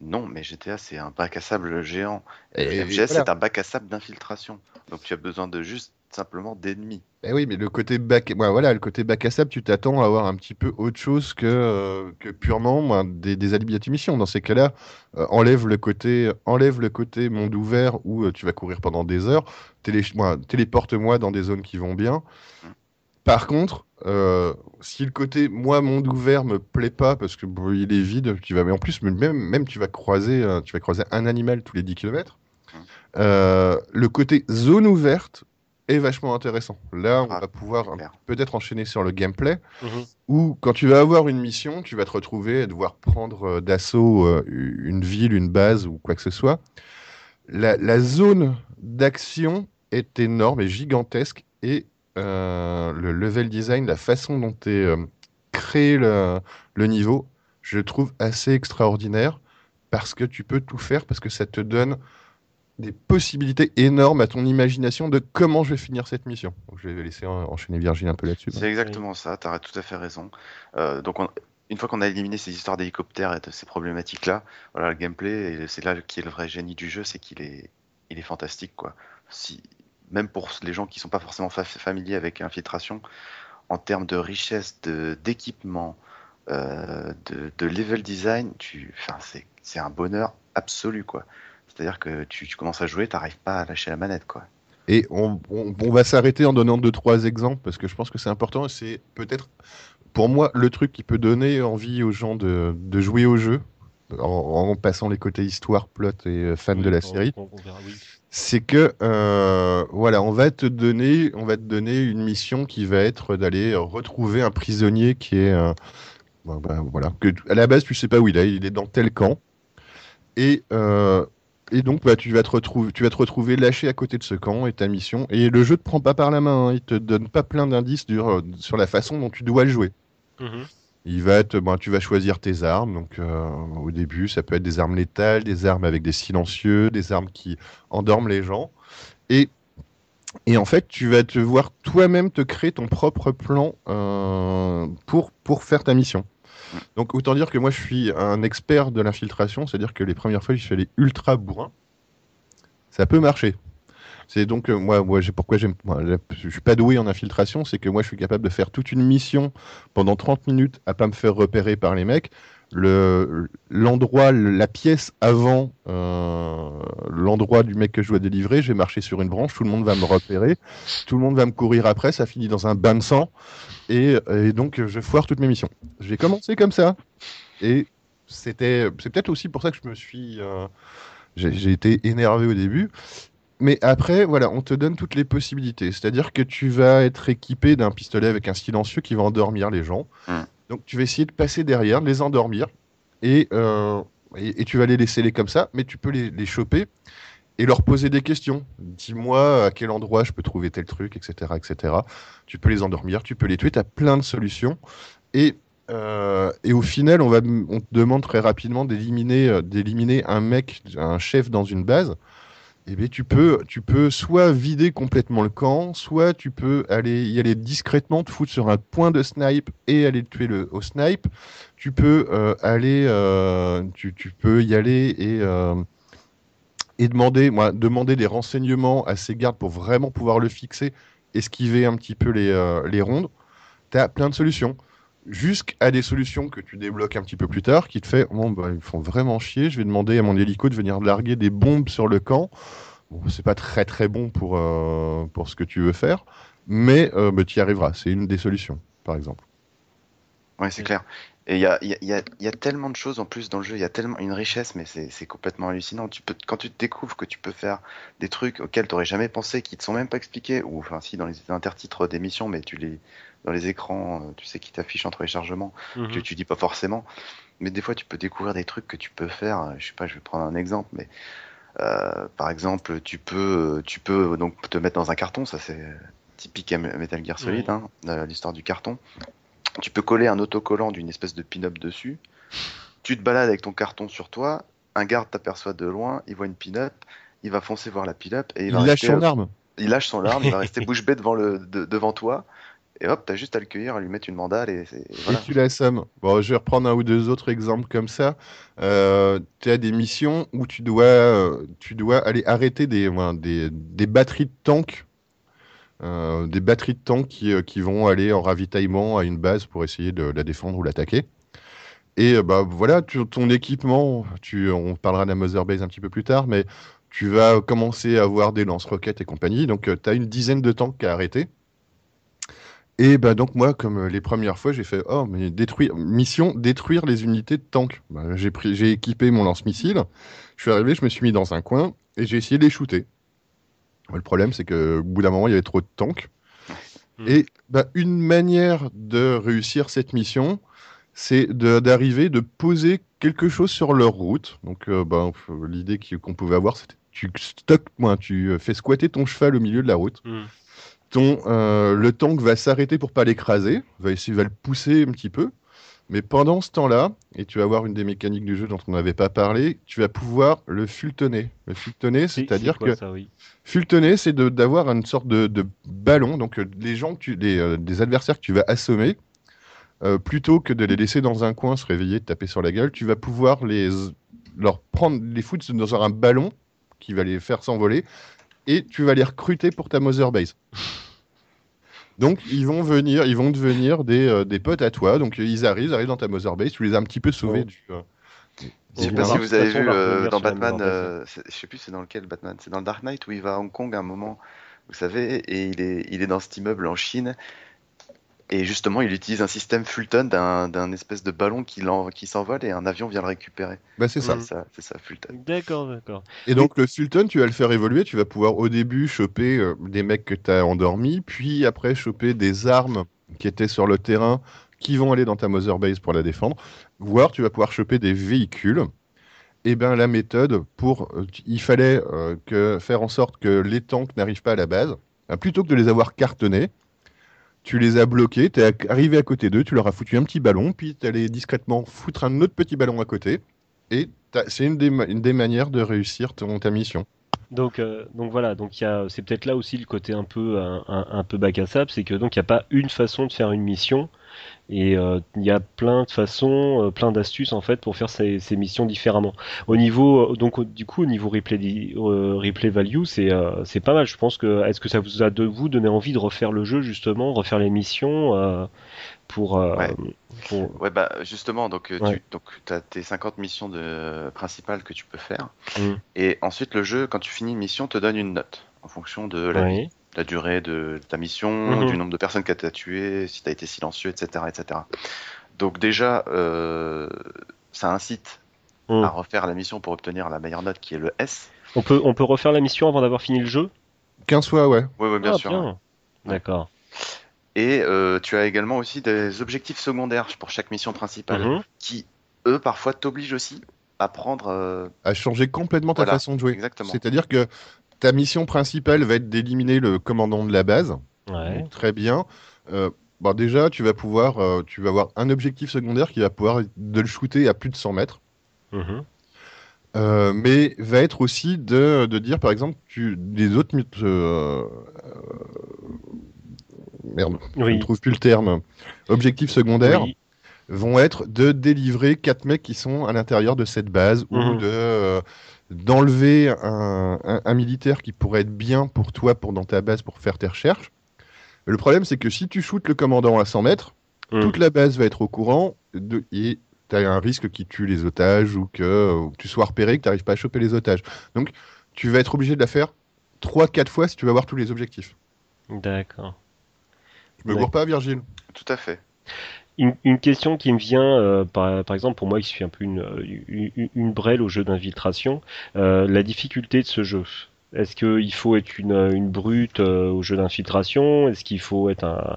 Non, mais GTA, c'est un bac à sable géant. Et- et MGS, voilà. c'est un bac à sable d'infiltration. Donc tu as besoin de juste simplement d'ennemis. Eh oui, mais le côté bac, ouais, voilà, le côté bac à sable, tu t'attends à avoir un petit peu autre chose que, euh, que purement moi, des, des alibis à tes missions. Dans ces cas-là, euh, enlève le côté, enlève le côté monde ouvert où euh, tu vas courir pendant des heures. Télé, moi, téléporte-moi dans des zones qui vont bien. Par contre, si le côté moi monde ouvert me plaît pas parce que bon, il est vide, tu vas, mais en plus même, même tu vas croiser, tu vas croiser un animal tous les 10 km. le côté zone ouverte est vachement intéressant. Là, on Ah, va pouvoir peut-être enchaîner sur le gameplay, Mhm. où quand tu vas avoir une mission, tu vas te retrouver à devoir prendre euh, d'assaut euh, une ville, une base ou quoi que ce soit. La, la zone d'action est énorme et gigantesque et euh, le level design, la façon dont est euh, créé le, le niveau, je le trouve assez extraordinaire parce que tu peux tout faire, parce que ça te donne des possibilités énormes à ton imagination de comment je vais finir cette mission. Je vais laisser en- enchaîner Virginie un peu là-dessus. C'est exactement ça, tu as tout à fait raison. Euh, donc, on- une fois qu'on a éliminé ces histoires d'hélicoptères et de ces problématiques-là, voilà, le gameplay, c'est là qui est le vrai génie du jeu, c'est qu'il est, il est fantastique. Quoi. Même pour les gens qui sont pas forcément fa- familiers avec infiltration, en termes de richesse, de- d'équipement, euh, de, de level design, c'est un bonheur absolu. quoi. C'est-à-dire que tu, tu commences à jouer, tu n'arrives pas à lâcher la manette. quoi. Et on, on- on va s'arrêter en donnant deux, trois exemples, parce que je pense que c'est important. et C'est peut-être, pour moi, le truc qui peut donner envie aux gens de, de jouer au jeu, en, en passant les côtés histoire, plot et euh, fan de la on- série, on- on verra, oui. c'est que, euh, voilà, on va te donner, on va te donner une mission qui va être d'aller retrouver un prisonnier qui est, euh, bon, bah, voilà, que à la base tu sais pas où il est, il est dans tel camp, et euh, et donc, bah, tu, vas te retrouver, tu vas te retrouver lâché à côté de ce camp et ta mission. Et le jeu te prend pas par la main, hein. il te donne pas plein d'indices sur, sur la façon dont tu dois le jouer. Mhm. Il va te, ben, tu vas choisir tes armes. Donc, euh, au début, ça peut être des armes létales, des armes avec des silencieux, des armes qui endorment les gens. Et, et en fait, tu vas te voir toi-même te créer ton propre plan euh, pour, pour faire ta mission. Donc, autant dire que moi, je suis un expert de l'infiltration, c'est-à-dire que les premières fois, je suis allé ultra bourrin. Ça peut marcher. C'est donc euh, moi, pourquoi j'aime. je suis pas doué en infiltration, c'est que moi je suis capable de faire toute une mission pendant 30 minutes à pas me faire repérer par les mecs. Le l'endroit, le- la pièce avant euh, l'endroit du mec que je dois délivrer, j'ai marché sur une branche, tout le monde va me repérer, tout le monde va me courir après, ça finit dans un bain de sang et, donc je foire toutes mes missions. J'ai commencé comme ça et c'était c'est peut-être aussi pour ça que je me suis euh, j'ai été énervé au début mais après, voilà, on te donne toutes les possibilités. C'est-à-dire que tu vas être équipé d'un pistolet avec un silencieux qui va endormir les gens. Mm. Donc tu vas essayer de passer derrière, de les endormir, et, euh, et, et tu vas les laisser les comme ça, mais tu peux les, choper et leur poser des questions. Dis-moi à quel endroit je peux trouver tel truc, etc. etc. Tu peux les endormir, tu peux les tuer, tu as plein de solutions. Et, euh, et au final, on, va, on te demande très rapidement d'éliminer un mec, un chef dans une base eh bien, tu peux, tu peux soit vider complètement le camp, soit tu peux aller y aller discrètement, te foutre sur un point de snipe et aller tuer le au snipe. Tu peux euh, aller, euh, tu, tu peux y aller et euh, et demander, moi, demander des renseignements à ces gardes pour vraiment pouvoir le fixer, esquiver un petit peu les, les rondes. Tu as plein de solutions. Jusqu'à des solutions que tu débloques un petit peu plus tard, qui te fait, bon, bah, ils font vraiment chier, je vais demander à mon hélico de venir larguer des bombes sur le camp. Bon, c'est pas très très bon pour, euh, pour ce que tu veux faire, mais euh, tu y arriveras. C'est une des solutions, par exemple. Ouais, c'est clair. Et il y a, il y, a, il y a- il y a tellement de choses en plus dans le jeu, il y a tellement une richesse, mais c'est complètement hallucinant. Tu peux, quand tu te découvres que tu peux faire des trucs auxquels tu n'aurais jamais pensé, qui te sont même pas expliqués, ou enfin si dans les intertitres d'émissions, mais tu les dans les écrans, euh, tu sais qui t'affichent entre les chargements, Mhm. que tu dis pas forcément. Mais des fois, tu peux découvrir des trucs que tu peux faire. Je sais pas, je vais prendre un exemple, mais euh, par exemple, tu peux, tu peux donc te mettre dans un carton. Ça, c'est typique à Metal Gear Solid, Ouais. hein, euh, l'histoire du carton. Tu peux coller un autocollant d'une espèce de pin-up dessus. Tu te balades avec ton carton sur toi. Un garde t'aperçoit de loin. Il voit une pin-up. Il va foncer voir la pin-up et il, Il, va lâche rester, son arme. il lâche son arme. il va rester bouche bée devant le, de- devant toi. Et hop, t'as juste à le cueillir, à lui mettre une mandale et, voilà. Et tu l'assommes. Bon, je vais reprendre un ou deux autres exemples comme ça. Euh, tu as des missions où tu dois, euh, tu dois aller arrêter des, ouais, des, des batteries de tanks. Euh, des batteries de tanks qui, euh, qui vont aller en ravitaillement à une base pour essayer de la défendre ou l'attaquer. Et euh, bah voilà, ton équipement, tu, on parlera de la Mother Base un petit peu plus tard, mais tu vas commencer à avoir des lance-roquettes et compagnie. Donc tu as une dizaine de tanks à arrêter. Et bah donc moi, comme euh, les premières fois, j'ai fait oh mais détruire mission détruire les unités de tank. Bah, j'ai équipé mon lance-missile. Je suis arrivé, je me suis mis dans un coin et j'ai essayé de les shooter. Le problème c'est que au bout d'un moment il y avait trop de tanks. Et bah, une manière de réussir cette mission, c'est d'arriver, de, poser quelque chose sur leur route. Donc euh, bah, l'idée qu'on pouvait avoir, c'était tu stockes, moi, tu fais squatter ton cheval au milieu de la route Mhm. ton, euh, le tank va s'arrêter pour pas l'écraser, va essayer va le pousser un petit peu. Mais pendant ce temps-là, et tu vas voir une des mécaniques du jeu dont on n'avait pas parlé, tu vas pouvoir le fultonner. Le fultonner, C'est- c'est-à-dire que ça, oui? fultonner, c'est d'avoir une sorte de, de ballon. Donc euh, les gens, que tu, les, euh, des adversaires que tu vas assommer, euh, plutôt que de les laisser dans un coin se réveiller, te taper sur la gueule, tu vas pouvoir les leur prendre, les foutre dans un ballon qui va les faire s'envoler, et tu vas les recruter pour ta Mother Base. Donc ils vont venir, ils vont devenir des, euh, des potes à toi. Donc ils arrivent, ils arrivent dans ta Mother Base, tu les as un petit peu sauvés Ouais. du. euh, Je sais pas si vous avez vu euh, dans Batman, euh, c'est- je sais plus c'est dans lequel Batman, c'est dans le Dark Knight où il va à Hong Kong à un moment, vous savez, et il est, il est dans cet immeuble en Chine, et justement il utilise un système Fulton d'un d'un espèce de ballon qui, l'en- qui s'envole et un avion vient le récupérer. Bah c'est ça. C'est ça, c'est ça, Fulton. D'accord, d'accord. Et donc le Fulton, tu vas le faire évoluer. Tu vas pouvoir au début choper euh, des mecs que tu as endormis, puis après choper des armes qui étaient sur le terrain qui vont aller dans ta Mother Base pour la défendre. Voire tu vas pouvoir choper des véhicules. eh ben, la méthode pour. euh, il fallait euh, que, faire en sorte que les tanks n'arrivent pas à la base. Euh, plutôt que de les avoir cartonnés, tu les as bloqués, tu es arrivé à côté d'eux, tu leur as foutu un petit ballon, puis tu allais discrètement foutre un autre petit ballon à côté. Et c'est une, des manières de réussir ton, ta mission. Donc, euh, donc voilà, donc c'est peut-être là aussi le côté un peu, un peu bac à sable, c'est que donc il n'y a pas une façon de faire une mission, et euh, il y a plein de façons, euh, plein d'astuces en fait pour faire ces, ces missions différemment. Au niveau, euh, donc du coup au niveau replay, value, c'est c'est pas mal. Je pense que est-ce que ça vous a de vous donné envie de refaire le jeu justement, refaire les missions pour, Ouais. pour- Ouais, bah justement, donc, Ouais. tu donc, as tes 50 missions de... principales que tu peux faire. Mm. Et ensuite, le jeu, quand tu finis une mission, te donne une note en fonction de la, Ouais. La durée de ta mission, Mhm. du nombre de personnes que tu as tuées, si tu as été silencieux, etc. etc. Donc, déjà, euh, ça incite Mm. à refaire la mission pour obtenir la meilleure note qui est le S. On peut on peut refaire la mission avant d'avoir fini le jeu? Qu'un soit, ouais. Oui, oui, bien Ah, sûr. D'accord. Et euh, tu as également aussi des objectifs secondaires pour chaque mission principale Mhm. qui, eux, parfois t'obligent aussi à prendre. euh, À changer complètement ta Voilà, façon de jouer. Exactement. C'est-à-dire que ta mission principale va être d'éliminer le commandant de la base. Ouais. Donc, très bien. Euh, bon, déjà, tu vas pouvoir, euh, tu vas avoir un objectif secondaire qui va pouvoir de le shooter à plus de 100 mètres. Mhm. Euh, mais va être aussi de, de dire, par exemple, tu, les autres merde, je ne trouve plus le terme. Objectifs secondaires Oui. Vont être de délivrer quatre mecs qui sont à l'intérieur de cette base ou Mhm. de euh, d'enlever un, un- un militaire qui pourrait être bien pour toi pour dans ta base pour faire tes recherches. Mais le problème, c'est que si tu shootes le commandant à 100 mètres, Mhm. toute la base va être au courant de, et tu as un risque qu'il tue les otages ou que, ou que tu sois repéré, que tu n'arrives pas à choper les otages. Donc, tu vas être obligé de la faire 3-4 fois si tu veux avoir tous les objectifs. D'accord. Je me gourre pas, Virgile. Tout à fait. Une, question qui me vient, euh, par, exemple, pour moi qui suis un peu une, une, une- brêle au jeu d'infiltration, euh, la difficulté de ce jeu. Est-ce qu'il faut être une, une brute euh, au jeu d'infiltration? Est-ce qu'il faut être un,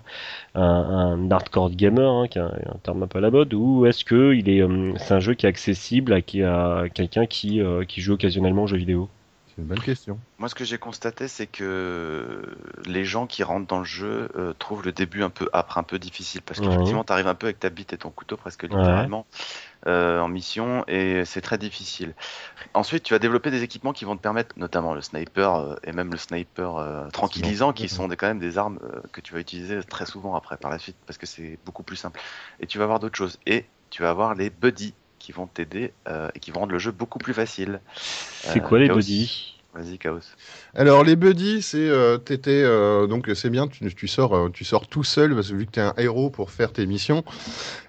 un, hardcore gamer, hein, qui est un, terme un peu à la mode? Ou est-ce que est, c'est un jeu qui est accessible à, à quelqu'un qui, qui joue occasionnellement aux jeux vidéo? C'est une bonne question. Moi, ce que j'ai constaté, c'est que les gens qui rentrent dans le jeu euh, trouvent le début un peu âpre, un peu difficile, parce Ouais. qu'effectivement, tu arrives un peu avec ta bite et ton couteau, presque littéralement, euh, en mission, et c'est très difficile. Ensuite, tu vas développer des équipements qui vont te permettre, notamment le sniper euh, et même le sniper tranquillisant, qui sont des, quand même des armes que tu vas utiliser très souvent après, par la suite, parce que c'est beaucoup plus simple. Et tu vas avoir d'autres choses. Et tu vas avoir les buddies qui vont t'aider euh, et qui vont rendre le jeu beaucoup plus facile. C'est Euh, quoi les Chaos. buddies Vas-y, Chaos. Alors les buddies, c'est euh, t'étais euh, donc c'est bien, tu, tu sors tu sors tout seul parce que vu que tu es un héros pour faire tes missions,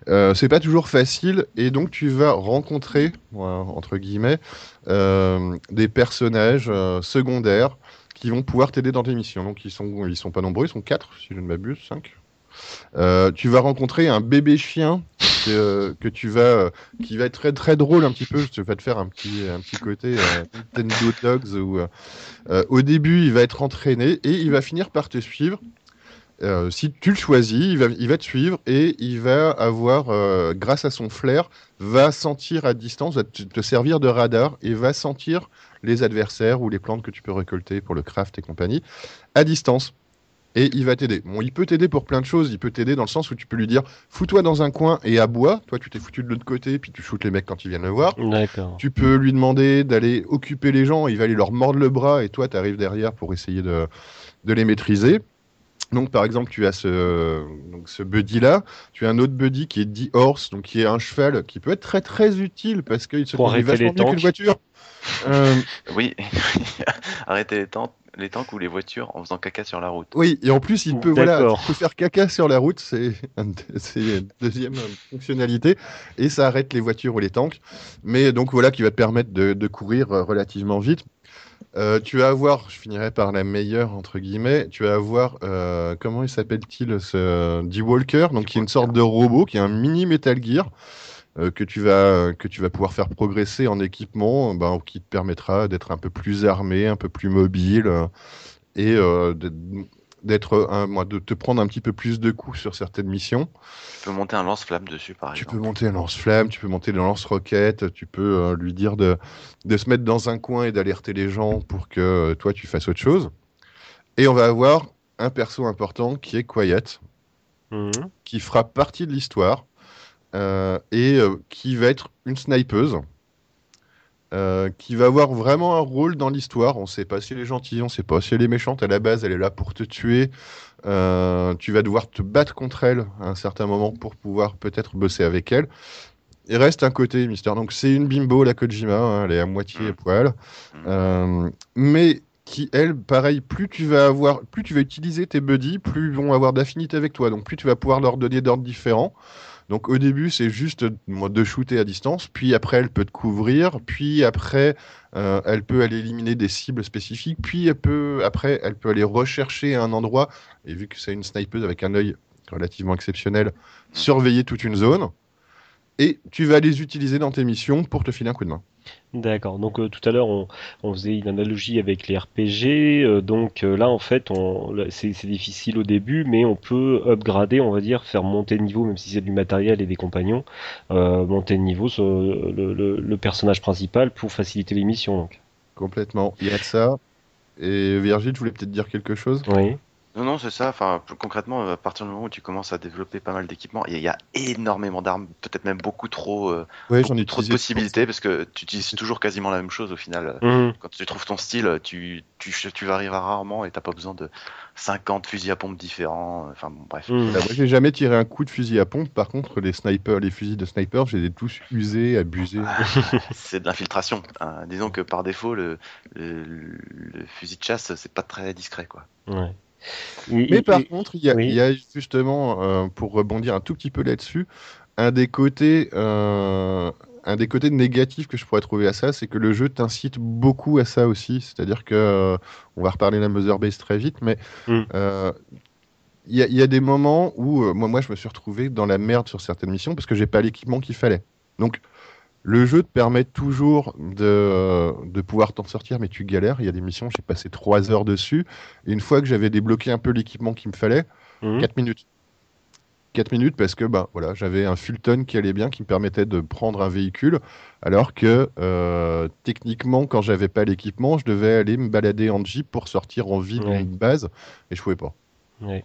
euh, c'est pas toujours facile et donc tu vas rencontrer entre guillemets euh, des personnages euh, secondaires qui vont pouvoir t'aider dans tes missions. Donc ils sont ils sont pas nombreux, ils sont quatre si je ne m'abuse, cinq. Euh, tu vas rencontrer un bébé chien que, tu vas euh, qui va être très drôle un petit peu. Tu vas te faire un petit un petit côté euh, Nintendo au début, il va être entraîné et il va finir par te suivre. Si tu le choisis, il va, te suivre et il va avoir, grâce à son flair, va sentir à distance, va te, te servir de radar et va sentir les adversaires ou les plantes que tu peux récolter pour le craft et compagnie à distance. Et il va t'aider. Bon, il peut t'aider pour plein de choses. Il peut t'aider dans le sens où tu peux lui dire fous-toi dans un coin et aboie. Toi, tu t'es foutu de l'autre côté, puis tu shootes les mecs quand ils viennent le voir. Tu peux lui demander d'aller occuper les gens, il va aller leur mordre le bras et toi tu arrives derrière pour essayer de, de les maîtriser. Donc par exemple, tu as ce, donc, ce buddy là, tu as un autre buddy qui est dit horse, donc qui est un cheval qui peut être très très utile parce qu'il se conduit arrêter vachement mieux qu'une voiture. Euh, Oui, arrêtez les tanks, les tanks ou les voitures en faisant caca sur la route. oui, et en plus il peut, voilà, D'accord. il peut faire caca sur la route, c'est un- c'est une deuxième fonctionnalité, et ça arrête les voitures ou les tanks. Mais donc voilà qui va te permettre de, de courir euh, relativement vite. Euh, tu vas avoir, je finirai par la meilleure entre guillemets, tu vas avoir, euh, comment il s'appelle-t-il, ce D-Walker, donc qui est une sorte de robot, qui est un mini Metal Gear, euh, que, tu vas, que tu vas pouvoir faire progresser en équipement, ben, qui te permettra d'être un peu plus armé, un peu plus mobile, euh, et euh, de- d'être, de te prendre un petit peu plus de coups sur certaines missions. Tu peux monter un lance-flamme dessus, par Tu exemple. peux monter un lance-flamme, tu peux monter un lance-roquette, tu peux euh, lui dire de, de se mettre dans un coin et d'alerter les gens pour que euh, toi tu fasses autre chose. Et on va avoir un perso important qui est Quiet, Mhm. qui fera partie de l'histoire euh, et euh, qui va être une snipeuse. euh, qui va avoir vraiment un rôle dans l'histoire. On ne sait pas si elle est gentille, on ne sait pas si elle est méchante. À la base, elle est là pour te tuer. Euh, tu vas devoir te battre contre elle à un certain moment pour pouvoir peut-être bosser avec elle. Il reste un côté mystère. Donc c'est une bimbo, la Kojima, hein, elle est à moitié Mm. poil. Mm. Euh, mais qui, elle, pareil, plus tu vas avoir, plus tu vas utiliser tes buddies, plus ils vont avoir d'affinité avec toi. Donc plus tu vas pouvoir leur donner d'ordres différents. Donc au début, c'est juste de shooter à distance, puis après, elle peut te couvrir, puis après, euh, elle peut aller éliminer des cibles spécifiques, puis après, elle peut aller rechercher un endroit, et vu que c'est une snipeuse avec un œil relativement exceptionnel, surveiller toute une zone, et tu vas les utiliser dans tes missions pour te filer un coup de main. D'accord. Donc euh, tout à l'heure, on, on faisait une analogie avec les RPG. euh, donc euh, là, en fait, c'est difficile au début, mais on peut upgrader, on va dire, faire monter de niveau, même si c'est du matériel et des compagnons, monter de niveau sur le, le- le personnage principal pour faciliter les missions. Donc. Complètement. Il y a de ça. Et Virgile, tu voulais peut-être dire quelque chose? Oui. Non, non, c'est ça. Enfin, plus concrètement, à partir du moment où tu commences à développer pas mal d'équipements, il y, a- il y a énormément d'armes, peut-être même beaucoup trop, euh, beaucoup ai trop de possibilités, parce que tu utilises toujours quasiment la même chose au final. Mhm. Quand tu trouves ton style, tu, tu, tu varies rarement et t'as pas besoin de 50 fusils à pompe différents. Enfin, bon, bref. Mhm. Moi, j'ai jamais tiré un coup de fusil à pompe. Par contre, les snipers, les fusils de sniper, je les ai tous usés, abusés. Ah, c'est de l'infiltration. hein. Disons que par défaut, le, le, le fusil de chasse, c'est pas très discret, quoi. Ouais. Et- Mais et- par et- contre, il y, a- oui. il y a justement, euh, pour rebondir un tout petit peu là-dessus, un des côtés, euh, un des côtés négatifs que je pourrais trouver à ça, c'est que le jeu t'incite beaucoup à ça aussi. C'est-à-dire que, euh, on va reparler de la Mother Base très vite, mais Mm. euh, il y, a- il y a des moments où euh, moi, moi, je me suis retrouvé dans la merde sur certaines missions parce que j'ai pas l'équipement qu'il fallait. Donc, le jeu te permet toujours de, de pouvoir t'en sortir, mais tu galères. Il y a des missions, j'ai passé trois heures dessus. Et une fois que j'avais débloqué un peu l'équipement qu'il me fallait, Mhm. 4 minutes. 4 minutes parce que bah, voilà, j'avais un Fulton qui allait bien, qui me permettait de prendre un véhicule, alors que euh, techniquement, quand j'avais pas l'équipement, je devais aller me balader en Jeep pour sortir en ville Ouais. d'une base, et je pouvais pas. Ouais.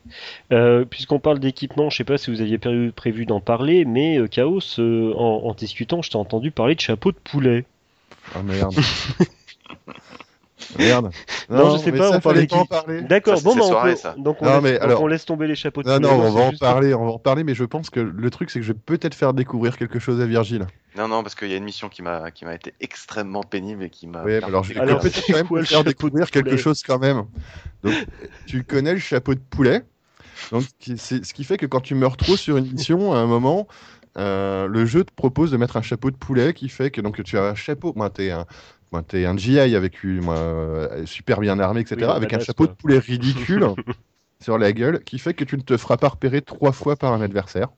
Euh, Puisqu'on parle d'équipement, je sais pas si vous aviez prévu, prévu d'en parler, mais euh, Chaos, euh, en, en discutant, je t'ai entendu parler de chapeau de poulet. Ah merde. merde. Non, je sais pas, ça, on parlait pas en qui- parler. D'accord, bon, bah, on, soirée, peut- ça. donc, on, Non, laisse, mais donc alors- on laisse tomber les chapeaux de Non, poulet. non, on va en parler, on va en parler, mais je pense que le truc, c'est que je vais peut-être faire découvrir quelque chose à Virgile. Non, non, parce qu'il y a une mission qui m'a qui m'a été extrêmement pénible et qui m'a. Oui, alors je vais peut-être quand même faire découvrir quelque chose quand même. Donc, tu connais le chapeau de poulet. Donc, c'est ce qui fait que quand tu meurs trop sur une mission, à un moment, euh, le jeu te propose de mettre un chapeau de poulet qui fait que donc tu as un chapeau. Moi, t'es un, moi, t'es un GI avec une, euh, super bien armé, etc. Oui, avec un chapeau de poulet ridicule sur la gueule, qui fait que tu ne te feras pas repérer trois fois par un adversaire.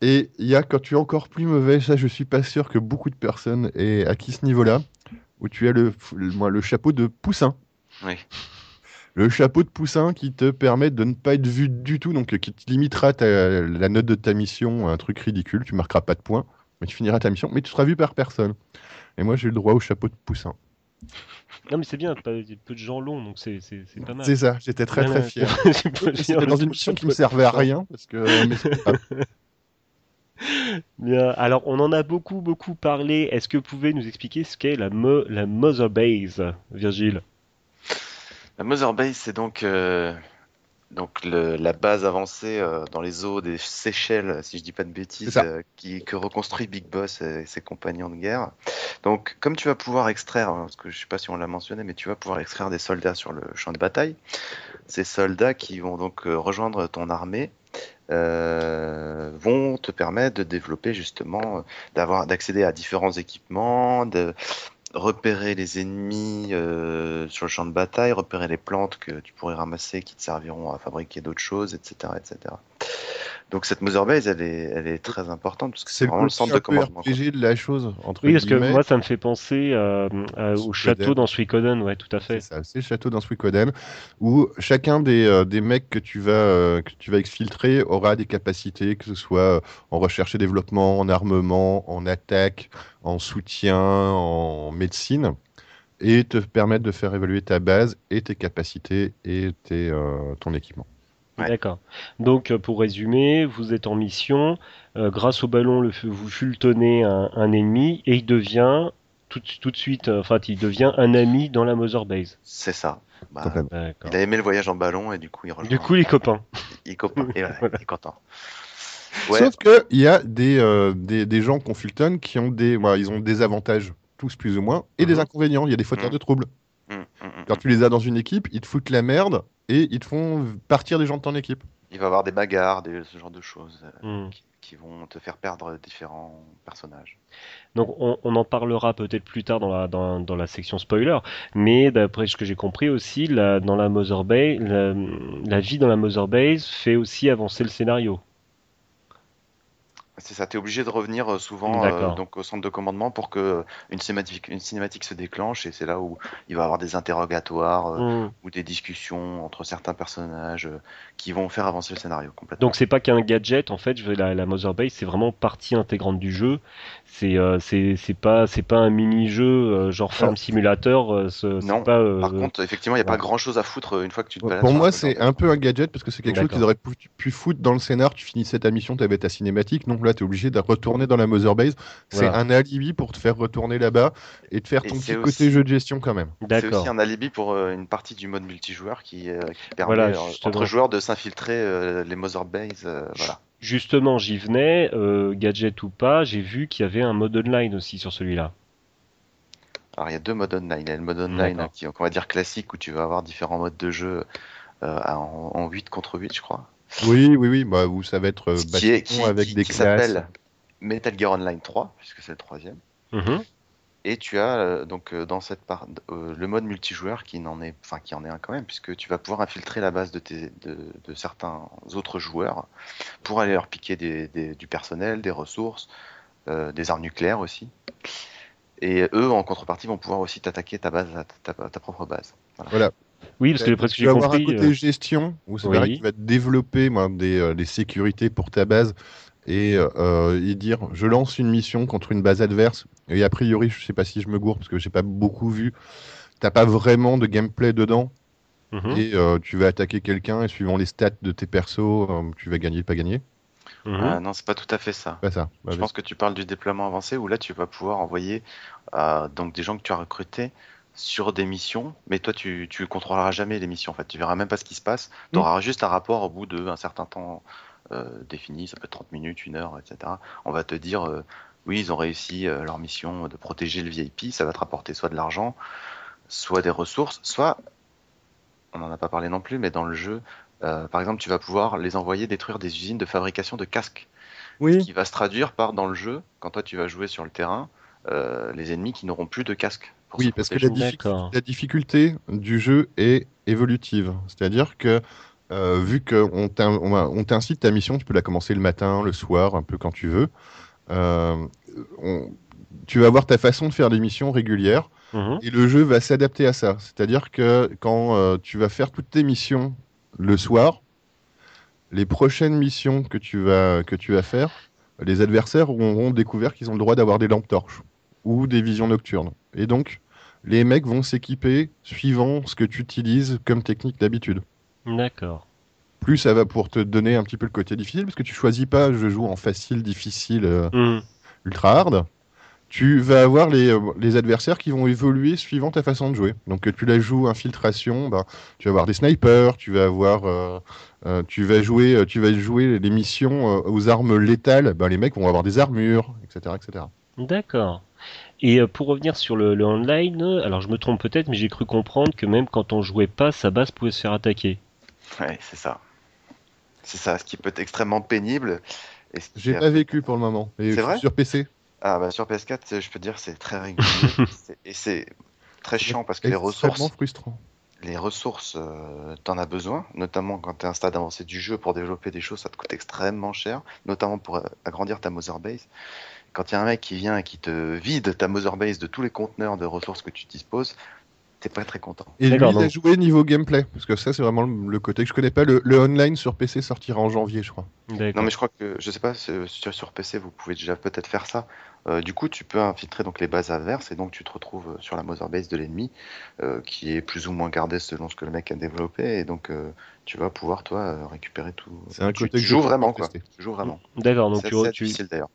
Et il y a quand tu es encore plus mauvais, ça je suis pas sûr que beaucoup de personnes aient acquis ce niveau-là, où tu as le, le- chapeau de poussin. Oui. Le chapeau de poussin qui te permet de ne pas être vu du tout, donc euh, qui te limitera ta- la note de ta mission à un truc ridicule. Tu marqueras pas de points, mais tu finiras ta mission, mais tu seras vu par personne. Et moi j'ai eu le droit au chapeau de poussin. Non, mais c'est bien, pas- il y a peu de gens longs, donc c'est pas mal. C'est ça, j'étais très très fier. C'était dans une mission qui me servait à rien, parce que. Bien, alors on en a beaucoup beaucoup parlé. Est-ce que vous pouvez nous expliquer ce qu'est la, mo- la Mother Base, Virgile? La Mother Base, c'est donc, euh, donc le- la base avancée euh, dans les eaux des Seychelles, si je dis pas de bêtises, euh, qui, que reconstruit Big Boss et ses compagnons de guerre. Donc, comme tu vas pouvoir extraire, hein, parce que je sais pas si on l'a mentionné, mais tu vas pouvoir extraire des soldats sur le champ de bataille. Ces soldats qui vont donc euh, rejoindre ton armée. euh, vont te permettre de développer justement, euh, d'avoir, d'accéder à différents équipements, de repérer les ennemis euh, sur le champ de bataille, repérer les plantes que tu pourrais ramasser qui te serviront à fabriquer d'autres choses, etc., etc. Donc cette Mother Base, elle est, elle est très importante parce que c'est C'est vraiment le centre de commandement. RPG de la chose, entre Oui, parce que moi, ça me fait penser euh, à- au château dans Suikoden, ouais, tout à fait. C'est c'est le château dans Suikoden, où chacun des, euh, des mecs que tu, vas, euh, que tu vas exfiltrer aura des capacités, que ce soit euh, en recherche et développement, en armement, en attaque, en soutien, en médecine, et te permettre de faire évoluer ta base et tes capacités et tes, euh, ton équipement. Ouais. D'accord. Donc, euh, pour résumer, vous êtes en mission. euh, grâce au ballon, le, vous fultonnez un, un ennemi et il devient tout, de- tout de suite, euh, enfin, il devient un ami dans la Mother Base. C'est ça. Bah, il a aimé le voyage en ballon et du coup il rejoint. Du coup, les copains. il est copain. Et voilà, Voilà. il est content. Ouais, Sauf qu'il y a des, euh, des, des gens qu'on fultonne qui ont des, voilà, ils ont des avantages, tous plus ou moins, et des Mhm. inconvénients. Il y a des fauteurs Mhm. de troubles. hum. Quand tu les as dans une équipe, ils te foutent la merde et ils te font partir des gens de ton équipe. il va y avoir des bagarres, des, ce genre de choses euh, Hmm. qui, qui vont te faire perdre différents personnages. Donc, on, on en parlera peut-être plus tard dans la, dans, dans la section spoiler, mais d'après ce que j'ai compris aussi, la, dans la Mother Base, la, la vie dans la Mother Base fait aussi avancer le scénario. C'est ça, tu es obligé de revenir euh, souvent euh, donc au centre de commandement pour que euh, une cinématique, une cinématique se déclenche et c'est là où il va y avoir des interrogatoires euh, Hmm. ou des discussions entre certains personnages euh, qui vont faire avancer le scénario complètement. Donc c'est pas qu'un gadget en fait, la, la Mother Base c'est vraiment partie intégrante du jeu. C'est euh, c'est pas c'est pas un mini jeu genre Farm Simulator. euh, ce- non, pas, euh, Par contre, effectivement, il n'y a pas grand chose à foutre euh, une fois que tu te balades. Pour moi, c'est un peu un gadget parce que c'est quelque chose qu'ils auraient pu, pu foutre dans le scénar. Tu finissais ta mission, tu avais ta cinématique. Donc là, tu es obligé de retourner dans la Mother Base. C'est Voilà. un alibi pour te faire retourner là-bas et te faire ton c'est petit aussi- côté jeu de gestion quand même. C'est aussi un alibi pour euh, une partie du mode multijoueur qui, euh, qui permet Voilà, euh, entre joueurs de s'infiltrer euh, les Mother Base. euh, voilà. Justement, j'y venais, euh, gadget ou pas, j'ai vu qu'il y avait un mode online aussi sur celui-là. Alors il y a deux modes online. Il y a le mode online hein, qui, qu'on va dire classique où tu vas avoir différents modes de jeu euh, en, en 8 contre 8, je crois. Oui, oui, oui. Bah, où ça va être euh, Ce qui est baston qui, avec qui- des qui classes. s'appelle Metal Gear Online 3, puisque c'est le troisième. Mhm. Et tu as euh, donc euh, dans cette part euh, le mode multijoueur qui n'en est, enfin qui en est un quand même, puisque tu vas pouvoir infiltrer la base de, tes, de, de certains autres joueurs pour aller leur piquer des, des- du personnel, des ressources, euh, des armes nucléaires aussi. Et eux, en contrepartie, vont pouvoir aussi t'attaquer ta base, ta, ta- ta propre base. Oui, parce que presque tu vas avoir un côté euh, gestion où c'est oui. vrai qu'il va te développer moi, des, euh, des sécurités pour ta base et, euh, et dire je lance une mission contre une base adverse et a priori je sais pas si je me gourre parce que j'ai pas beaucoup vu. T'as pas vraiment de gameplay dedans. Mhm, et euh, tu vas attaquer quelqu'un et suivant les stats de tes persos euh, tu vas gagner pas gagner. Mhm. Ah, non, c'est pas tout à fait ça. pas ça. Je pense que tu parles du déploiement avancé où là tu vas pouvoir envoyer euh, donc des gens que tu as recrutés sur des missions, mais toi tu, tu contrôleras jamais les missions en fait, tu verras même pas ce qui se passe, tu auras juste un rapport au bout d'un certain temps euh, défini, ça peut être 30 minutes, une heure, etc. On va te dire euh, oui ils ont réussi euh, leur mission de protéger le VIP, ça va te rapporter soit de l'argent, soit des ressources, soit on n'en a pas parlé non plus, mais dans le jeu, euh, par exemple tu vas pouvoir les envoyer détruire des usines de fabrication de casques oui qui va se traduire par dans le jeu, quand toi tu vas jouer sur le terrain, euh, les ennemis qui n'auront plus de casque. Pour Oui, parce que la, difficulté du jeu est évolutive. C'est-à-dire que, euh, vu qu'on t'incite ta mission, tu peux la commencer le matin, le soir, un peu quand tu veux. Euh, on- tu vas avoir ta façon de faire des missions régulières Mhm. et le jeu va s'adapter à ça. C'est-à-dire que quand euh, tu vas faire toutes tes missions le soir, les prochaines missions que tu vas, que tu vas faire, les adversaires auront découvert qu'ils ont le droit d'avoir des lampes torches ou des visions nocturnes. Et donc, les mecs vont s'équiper suivant ce que tu utilises comme technique d'habitude. D'accord. Plus ça va pour te donner un petit peu le côté difficile, parce que tu choisis pas je joue en facile, difficile, euh, Mhm. ultra hard. Tu vas avoir les, euh, les adversaires qui vont évoluer suivant ta façon de jouer. Donc, que tu la joues infiltration, ben, tu vas avoir des snipers, tu vas avoir, euh, euh, tu vas jouer, euh, tu vas jouer les missions euh, aux armes létales. Ben, les mecs vont avoir des armures, etc., etc. D'accord. Et euh, pour revenir sur le, le online, euh, alors je me trompe peut-être, mais j'ai cru comprendre que même quand on jouait pas, sa base pouvait se faire attaquer. Ouais, c'est ça. C'est ça, ce qui peut être extrêmement pénible. J'ai pas vécu pour le moment. C'est vrai sur PC. Ah bah sur PS4, c'est- je peux dire c'est très régulier et c'est très chiant parce que les ressources, frustrant. les ressources, euh, t'en as besoin, notamment quand tu es à un stade avancé du jeu pour développer des choses, ça te coûte extrêmement cher, notamment pour euh, agrandir ta Mother Base. Quand il y a un mec qui vient et qui te vide ta Mother Base de tous les conteneurs de ressources que tu disposes, pas très content. Et lui, il a joué niveau gameplay, parce que ça, c'est vraiment le côté que je connais pas. Le, le online sur PC sortira en janvier, je crois. Non mais je crois que, je sais pas, sur, sur PC vous pouvez déjà peut-être faire ça. Euh, du coup tu peux infiltrer donc les bases adverses et donc tu te retrouves euh, sur la Mother Base de l'ennemi euh, qui est plus ou moins gardée selon ce que le mec a développé et donc euh, tu vas pouvoir toi récupérer tout. C'est un tu, côté tu que joues vraiment quoi. Tu joues vraiment. D'accord, donc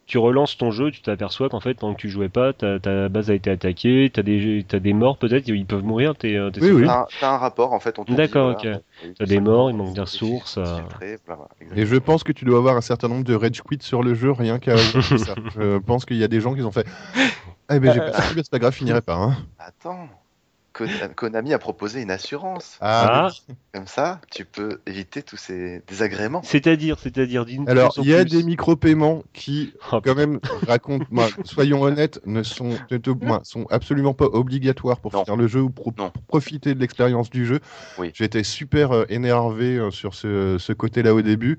tu, relances ton jeu, tu t'aperçois qu'en fait, pendant que tu jouais pas, ta, ta base a été attaquée, t'as des, t'as des morts peut-être, ils peuvent mourir, tes, Oui, oui. T'as un, rapport en fait. on te dit, D'accord, ok. euh, T'as des morts, il manque des ressources, euh. voilà, Et je pense que tu dois avoir un certain nombre de rage quit sur le jeu, rien qu'à ça. Je pense qu'il y a des gens qui ont fait. Eh ben, j'ai pas c'est pas grave, je finirai pas. Hein. Attends, Konami a proposé une assurance. Ah, Ah, Comme ça, tu peux éviter tous ces désagréments. c'est-à-dire, c'est-à-dire, dis-nous Alors, il y a plus. des micro-paiements qui, Oh, quand même, racontent, moi, soyons honnêtes, ne sont, ne- moi, sont absolument pas obligatoires pour Non. finir le jeu ou pour, Non. pour profiter de l'expérience du jeu. Oui. J'étais super euh, énervé euh, sur ce, ce côté-là au début.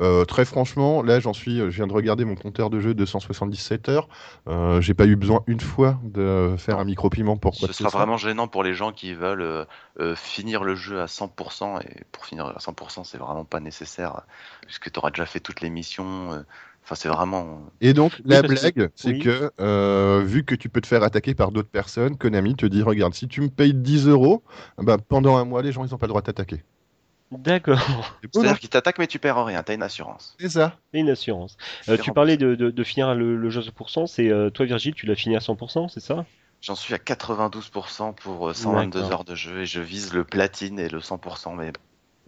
Euh, très franchement, là, j'en suis, je viens de regarder mon compteur de jeu 277 heures. Euh, J'ai pas eu besoin une fois de faire un micro-paiement pour quoi Ce que sera ce soit. vraiment gênant pour les gens qui veulent euh, euh, finir le jeu à 100%. Et pour finir à 100%, c'est vraiment pas nécessaire, euh, puisque tu auras déjà fait toutes les missions. euh, Enfin, c'est vraiment. Et donc, la blague, c'est oui. que euh, vu que tu peux te faire attaquer par d'autres personnes, Konami te dit regarde, si tu me payes 10 euros, bah, pendant un mois, les gens, ils n'ont pas le droit de t'attaquer. D'accord, C'est-à-dire qu'ils t'attaquent, mais tu perds rien. T'as une assurance. C'est ça. une assurance. Euh, tu parlais de, de, de finir le, le jeu à 100%, c'est euh, toi Virgile, tu l'as fini à 100%, c'est ça? J'en suis à 92% pour euh, 122 D'accord. heures de jeu et je vise le platine et le 100%. Mais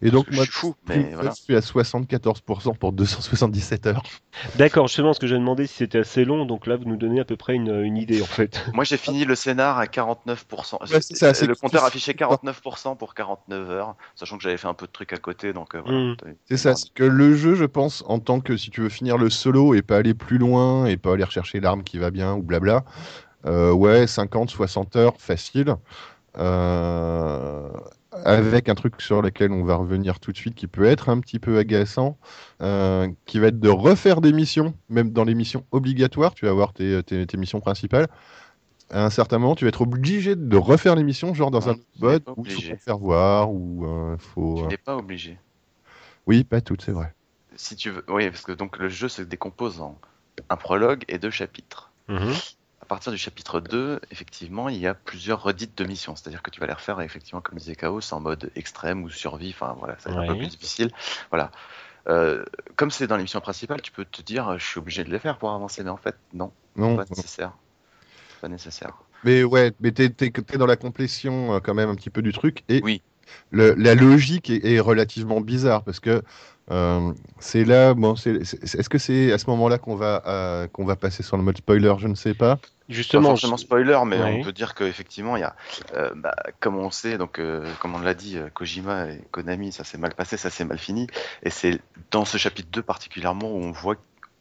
Et donc, je moi, suis fou, je mais suis- voilà. je suis à 74% pour 277 heures. D'accord, justement, ce que j'ai demandé si c'était assez long, donc là vous nous donnez à peu près une, une idée en fait. Moi, j'ai fini le scénar à 49%. Ouais, c'est ça, c'est le compteur affichait 49% pour 49 heures, sachant que j'avais fait un peu de trucs à côté, donc euh, voilà. Mm. C'est ça, c'est que le jeu, je pense, en tant que si tu veux finir le solo et pas aller plus loin et pas aller rechercher l'arme qui va bien ou blabla, euh, ouais, 50, 60 heures, facile. Euh, avec un truc sur lequel on va revenir tout de suite qui peut être un petit peu agaçant, euh, qui va être de refaire des missions, même dans les missions obligatoires, tu vas avoir tes, tes- tes missions principales. À un certain moment, tu vas être obligé de refaire les missions, genre dans Non, un pas où il faut faire voir, ou euh, faut. Tu euh, n'es pas obligé. Oui, pas toutes, c'est vrai. Si tu veux, oui, parce que donc le jeu se décompose en un prologue et deux chapitres. Mhm. À partir du chapitre 2, effectivement, il y a plusieurs redites de missions. C'est-à-dire que tu vas les refaire, effectivement, comme disait Chaos, en mode extrême ou survie. Enfin, voilà, c'est un peu plus difficile. Voilà. Euh, comme c'est dans l'émission principale, tu peux te dire, je suis obligé de les faire pour avancer. Mais en fait, non, Non, pas nécessaire. Pas nécessaire. Mais ouais, mais t'es dans la complétion euh, quand même un petit peu du truc. Et Oui. Le- la logique est, est relativement bizarre parce que euh, c'est là. Bon, est-ce que c'est à ce moment-là qu'on va, euh, qu'on va passer sur le mode spoiler? Je ne sais pas. Pas Justement, forcément je- spoiler, mais on peut dire qu'effectivement, il y a, euh, bah, comme on sait, donc, euh, comme on l'a dit, Kojima et Konami, ça s'est mal passé, ça s'est mal fini. Et c'est dans ce chapitre 2 particulièrement où on voit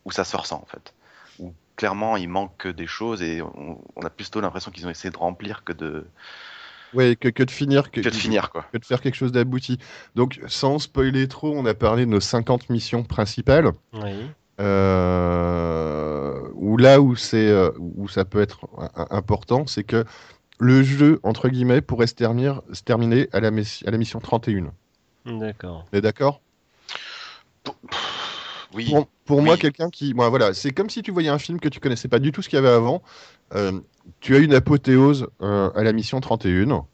où ça se ressent, en fait. Où clairement, il manque des choses et on, on a plutôt l'impression qu'ils ont essayé de remplir que de, Ouais, que, que de finir. que de finir, quoi. que de faire quelque chose d'abouti. Donc, sans spoiler trop, on a parlé de nos 50 missions principales. Oui. Euh, où là où c'est euh, où ça peut être important, c'est que le jeu entre guillemets pourrait se terminer, se terminer à, la, à la mission 31. D'accord. On est d'accord? Oui, Pour, pour moi, quelqu'un qui, voilà, c'est comme si tu voyais un film que tu connaissais pas du tout ce qu'il y avait avant. Euh, tu as une apothéose euh, à la mission 31.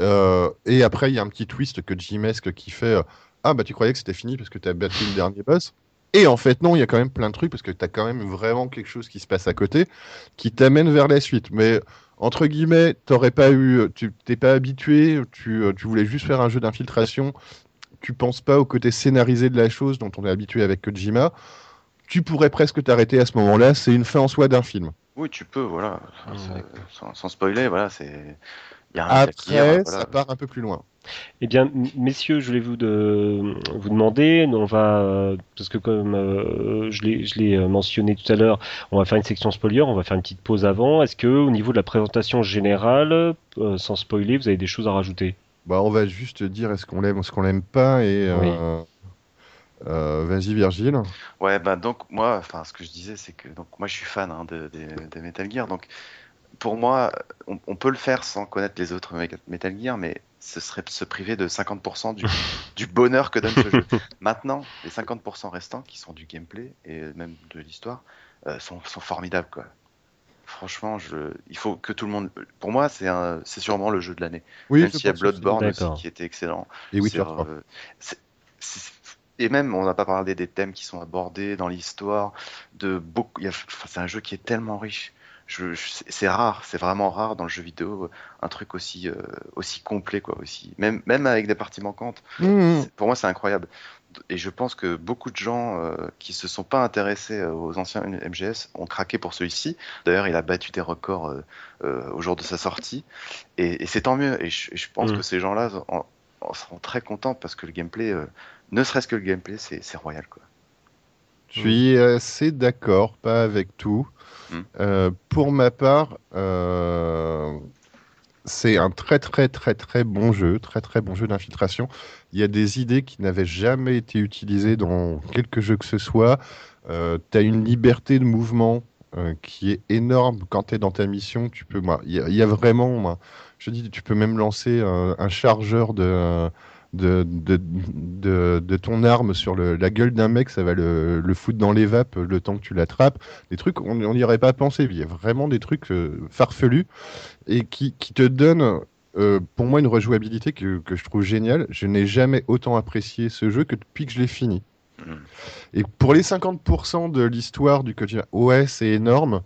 Euh, et après, il y a un petit twist que Jimesque qui fait euh, Ah, bah tu croyais que c'était fini parce que tu as battu le dernier boss. Et en fait, non, il y a quand même plein de trucs parce que tu as quand même vraiment quelque chose qui se passe à côté qui t'amène vers la suite. Mais entre guillemets, t'aurais pas eu, tu t'es pas habitué, tu, tu voulais juste faire un jeu d'infiltration, tu penses pas au côté scénarisé de la chose dont on est habitué avec Kojima. Tu pourrais presque t'arrêter à ce moment-là. C'est une fin en soi d'un film. oui, tu peux, voilà. C'est- d'accord. sans, sans spoiler, voilà, c'est. A Après, voilà. ça part un peu plus loin. Eh bien, messieurs, je voulais vous, de, vous demander, on va, euh, parce que comme euh, je l'ai euh, mentionné tout à l'heure, on va faire une section spoiler, on va faire une petite pause avant. Est-ce que au niveau de la présentation générale, euh, sans spoiler, vous avez des choses à rajouter? Bah, on va juste dire est-ce qu'on l'aime ou ce qu'on l'aime pas et Oui. euh, euh, vas-y Virgile. Ouais, bah donc moi, enfin, ce que je disais, c'est que donc moi, je suis fan hein, de, de- de Metal Gear. Donc, pour moi, on, on peut le faire sans connaître les autres Metal Gear, mais ce serait se priver de 50% du, du bonheur que donne ce jeu. Maintenant, les 50% restants, qui sont du gameplay et même de l'histoire, euh, sont, sont formidables, quoi. Franchement, je, il faut que tout le monde. Pour moi, c'est un, c'est sûrement le jeu de l'année. Oui, même s'il y a. Bloodborne aussi qui était excellent. Et Witcher C'est, 3. euh, et même, on n'a pas parlé des thèmes qui sont abordés dans l'histoire. De beaucoup, il y a- enfin, c'est un jeu qui est tellement riche. Je, je- c'est- rare, c'est vraiment rare dans le jeu vidéo un truc aussi euh, aussi complet quoi aussi. Même même avec des parties manquantes. Mmh. C'est- Pour moi, c'est incroyable. Et je pense que beaucoup de gens euh, qui se sont pas intéressés euh, aux anciens MGS ont craqué pour celui-ci. D'ailleurs, il a battu des records euh, au jour de sa sortie. Et, et c'est tant mieux. Et je, et je pense Mm. que ces gens-là en, en seront très contents parce que le gameplay, ne serait-ce que le gameplay, c'est royal. Quoi. Je suis assez d'accord, pas avec tout. Euh, pour ma part, c'est un très très très très bon jeu, très très bon jeu d'infiltration. Il y a des idées qui n'avaient jamais été utilisées dans quelque jeu que ce soit. tu as une liberté de mouvement euh, qui est énorme quand tu es dans ta mission. Tu peux, il y, a- vraiment, je dis, tu peux même lancer un chargeur de, de, de, de, de ton arme sur le- la gueule d'un mec, ça va le, le foutre dans les vapes le temps que tu l'attrapes. Des trucs, on n'y aurait pas pensé. Il y a vraiment des trucs euh, farfelus et qui, qui te donnent, euh, pour moi, une rejouabilité que, que je trouve géniale. Je n'ai jamais autant apprécié ce jeu que depuis que je l'ai fini. Mm. Et pour les 50% de l'histoire du Kojima, ouais, c'est énorme.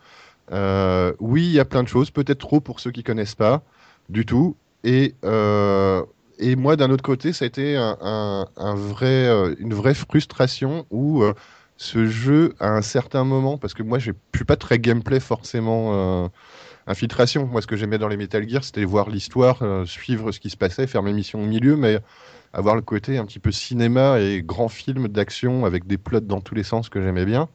Euh, oui, il y a plein de choses, peut-être trop pour ceux qui connaissent pas du tout. Et, euh, et moi, d'un autre côté, ça a été euh, une vraie frustration où euh, ce jeu, à un certain moment, parce que moi, je suis pas très gameplay forcément euh, infiltration. Moi, ce que j'aimais dans les Metal Gear, c'était voir l'histoire, suivre ce qui se passait, faire mes missions au milieu, mais avoir le côté un petit peu cinéma et grand film d'action avec des plots dans tous les sens que j'aimais bien.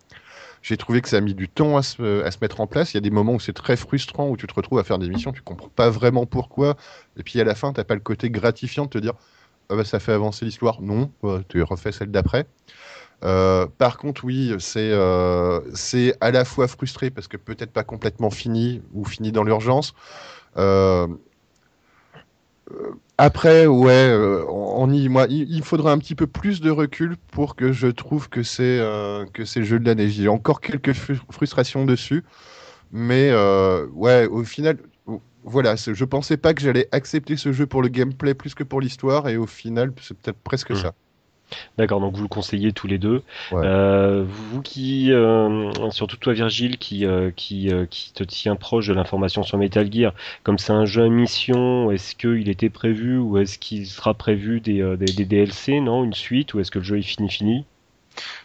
J'ai trouvé que ça a mis du temps à se, à se mettre en place. Il y a des moments où c'est très frustrant, où tu te retrouves à faire des missions, tu comprends pas vraiment pourquoi. Et puis à la fin, t'as pas le côté gratifiant de te dire ah bah, ça fait avancer l'histoire. Non, bah, tu refais celle d'après. Euh, par contre, oui, c'est euh, c'est à la fois frustré parce que peut-être pas complètement fini ou fini dans l'urgence. Euh, euh, après, ouais, euh, on y, moi, il, faudra un petit peu plus de recul pour que je trouve que c'est euh, que c'est le jeu de l'année. J'ai encore quelques fru- frustrations dessus, mais euh, ouais, au final, voilà, je pensais pas que j'allais accepter ce jeu pour le gameplay plus que pour l'histoire, et au final, c'est peut-être presque Mm. ça. D'accord, donc vous le conseillez tous les deux. Ouais. Euh, vous qui, euh, surtout toi Virgile, qui, euh, qui, euh, qui te tient proche de l'information sur Metal Gear, comme c'est un jeu à mission, est-ce qu'il était prévu ou est-ce qu'il sera prévu des, des, des DLC, non Une suite ou est-ce que le jeu est fini fini?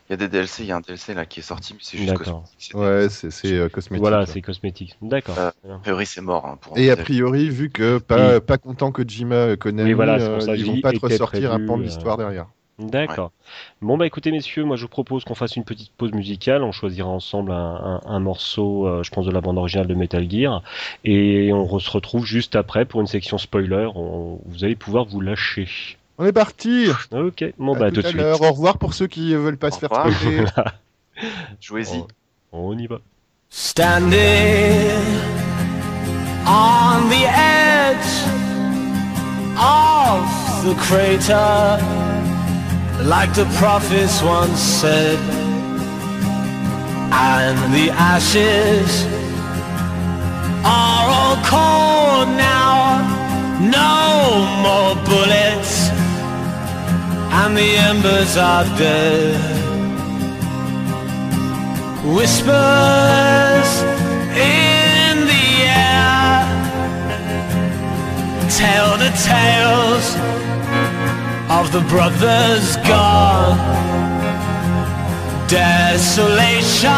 Il y a des DLC, il y a un DLC là qui est sorti, mais c'est juste D'accord. cosmétique. c'est- Ouais, c'est c'est, euh, cosmétique. Voilà, c'est cosmétique. D'accord. Euh. A priori, c'est mort. hein, pour Et a priori, vu que pas, pas content que Jima Oui, voilà, euh, ils vont pas te ressortir un pan de euh, l'histoire derrière. D'accord. Bon bah écoutez messieurs, moi je vous propose qu'on fasse une petite pause musicale. On choisira ensemble un, un- un morceau, euh, je pense de la bande originale de Metal Gear, et on re- se retrouve juste après pour une section spoiler. On- vous allez pouvoir vous lâcher. On est parti Ok. Bon À bah tout tout de suite. Au revoir pour ceux qui veulent pas Au se faire spoiler. Jouez-y. On y va. Standing on the edge of the crater, like the prophets once said, and the ashes are all cold now. No more bullets, and the embers are dead. Whispers in the air tell the tales of the brothers gone. Desolation,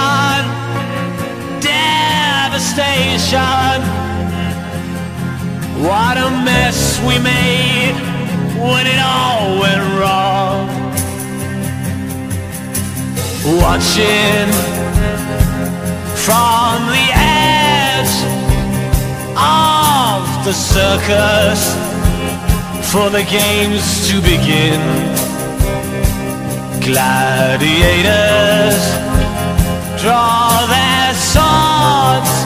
devastation. What a mess we made when it all went wrong. Watching from the edge of the circus for the games to begin. Gladiators draw their swords,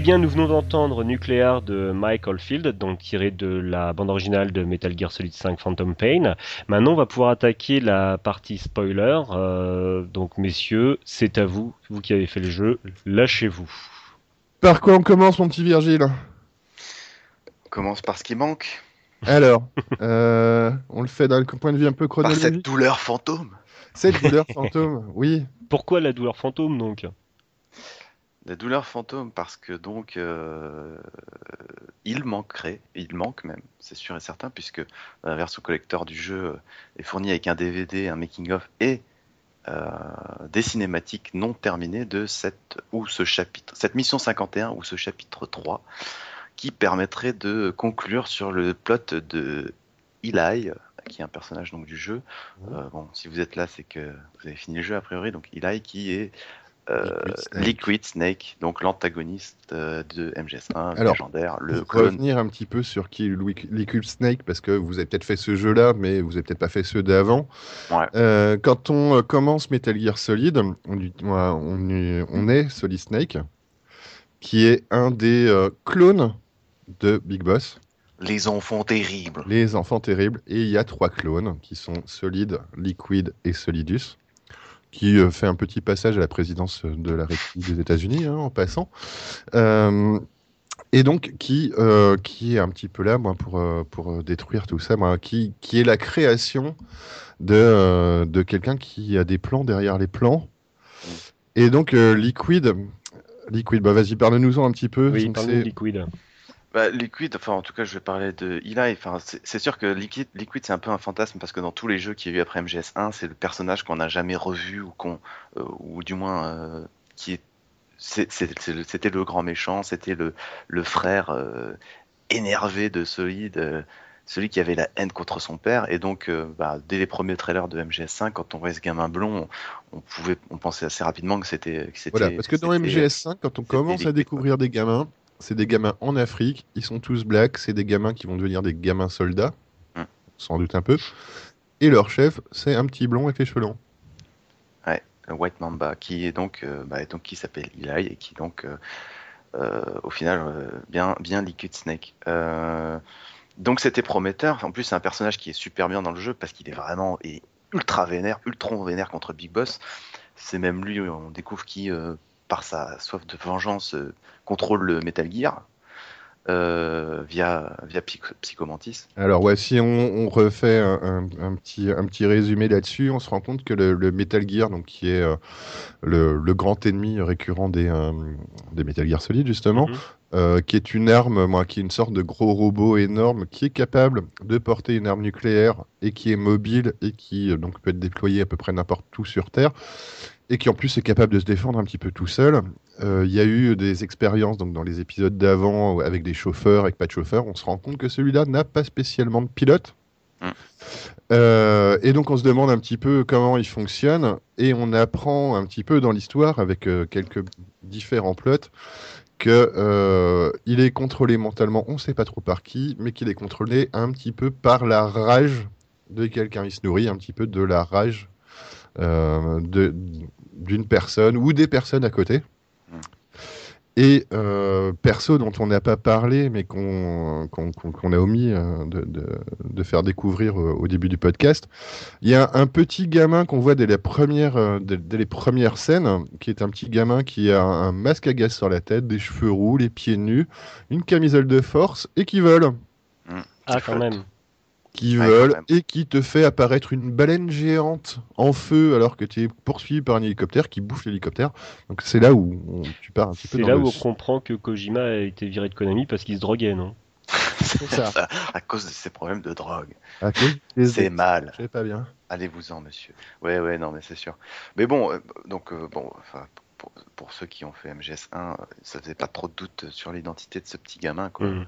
Eh bien, nous venons d'entendre Nuclear de Mike Oldfield, donc tiré de la bande originale de Metal Gear Solid 5 Phantom Pain. Maintenant, on va pouvoir attaquer la partie spoiler. Euh, donc, messieurs, c'est à vous, vous qui avez fait le jeu, lâchez-vous. Par quoi on commence, mon petit Virgile? On commence par ce qui manque, Alors, euh, on le fait d'un point de vue un peu par cette chronologique. douleur fantôme. Cette douleur fantôme, oui. Pourquoi la douleur fantôme, donc? La douleur fantôme parce que donc euh, il manquerait, il manque même, c'est sûr et certain, puisque la version collector du jeu est fournie avec un DVD, un making-of et euh, des cinématiques non terminées de cette ou ce chapitre, cette mission 51 ou ce chapitre 3, qui permettrait de conclure sur le plot de Eli, qui est un personnage donc du jeu. Euh, bon, si vous êtes là, c'est que vous avez fini le jeu a priori. Donc Eli qui est Liquid Snake. Liquid Snake, donc l'antagoniste euh, de MGS1, Alors, légendaire, le clone. revenir un petit peu sur qui est Liquid Snake, parce que vous avez peut-être fait ce jeu-là, mais vous avez peut-être pas fait ceux d'avant. Ouais. Euh, quand on euh, commence Metal Gear Solid, on, on est, on est Solid Snake, qui est un des euh, clones de Big Boss, Les enfants terribles. les enfants terribles, et il y a trois clones qui sont Solid, Liquid et Solidus, qui euh, fait un petit passage à la présidence de la République des États-Unis hein, en passant. Euh, et donc qui, euh, qui est un petit peu là moi, pour, euh, pour euh, détruire tout ça, moi, qui, qui est la création de, euh, de quelqu'un qui a des plans derrière les plans. Et donc euh, Liquid, Liquid, bah vas-y, parle-nous-en un petit peu. Oui, parle-nous Liquid. Bah, Liquid, enfin en tout cas je vais parler de Eli. Enfin c'est sûr que Liquid, Liquid c'est un peu un fantasme parce que dans tous les jeux qu'il y a eu après MGS1, c'est le personnage qu'on n'a jamais revu ou qu'on, euh, ou du moins euh, qui est, c'était le grand méchant, c'était le, le frère euh, énervé de Solid, celui qui avait la haine contre son père. Et donc bah, dès les premiers trailers de MGS5, quand on voyait ce gamin blond, on, on pouvait, on pensait assez rapidement que c'était. Voilà, parce que dans c'était- MGS5, quand on commence à découvrir des gamins, c'est des gamins en Afrique, ils sont tous blacks, c'est des gamins qui vont devenir des gamins soldats, Hmm. sans doute un peu. Et leur chef, c'est un petit blond avec les cheveux longs. euh, White Mamba, qui est donc, euh, bah, donc qui s'appelle Eli et qui donc euh, euh, au final bien bien Liquid Snake. Donc c'était prometteur. En plus c'est un personnage qui est super bien dans le jeu parce qu'il est vraiment et ultra vénère, ultra vénère contre Big Boss. C'est même lui on découvre qui par sa soif de vengeance euh, contrôle le Metal Gear euh, via via Psych- Psychomantis. Alors ouais, si on, on refait un, un- un petit, un petit résumé là-dessus, on se rend compte que le, le Metal Gear, donc, qui est euh, le, le grand ennemi récurrent des, euh, des Metal Gear Solid, justement, Mhm. euh, qui est une arme, moi, qui est une sorte de gros robot énorme, qui est capable de porter une arme nucléaire et qui est mobile et qui euh, donc peut être déployé à peu près n'importe où sur Terre et qui en plus est capable de se défendre un petit peu tout seul. Euh, Il y a eu des expériences donc dans les épisodes d'avant avec des chauffeurs, avec pas de chauffeurs. On se rend compte que celui-là n'a pas spécialement de pilote. Mm. Euh, et donc on se demande un petit peu comment il fonctionne et on apprend un petit peu dans l'histoire avec euh, quelques différents plots que euh, il est contrôlé mentalement, on ne sait pas trop par qui, mais qu'il est contrôlé un petit peu par la rage de quelqu'un. Il se nourrit un petit peu de la rage d'une personne ou des personnes à côté. Mm. Et euh, perso dont on n'a pas parlé, mais qu'on qu'on- qu'on- qu'on a omis euh, de, de- de faire découvrir euh, au début du podcast, il y a un petit gamin qu'on voit dès, la première, euh, dès, dès les premières scènes, qui est un petit gamin qui a un masque à gaz sur la tête, des cheveux roux, les pieds nus, une camisole de force et qui vole. Ah, quand même. Qui Ouais, même. et qui te fait apparaître une baleine géante en feu alors que tu es poursuivi par un hélicoptère qui bouffe l'hélicoptère. Donc c'est là où on- tu pars un petit peu C'est là le où on comprend que Kojima a été viré de Konami parce qu'il se droguait, non? C'est ça. ça, à cause de ses problèmes de drogue. C'est mal. Je sais pas bien. Allez-vous-en, monsieur. Ouais, ouais, non, mais c'est sûr. Mais bon, euh, donc, euh, bon, enfin, pour, pour ceux qui ont fait MGS1, euh, ça faisait pas trop de doute sur l'identité de ce petit gamin, quoi. Mhm.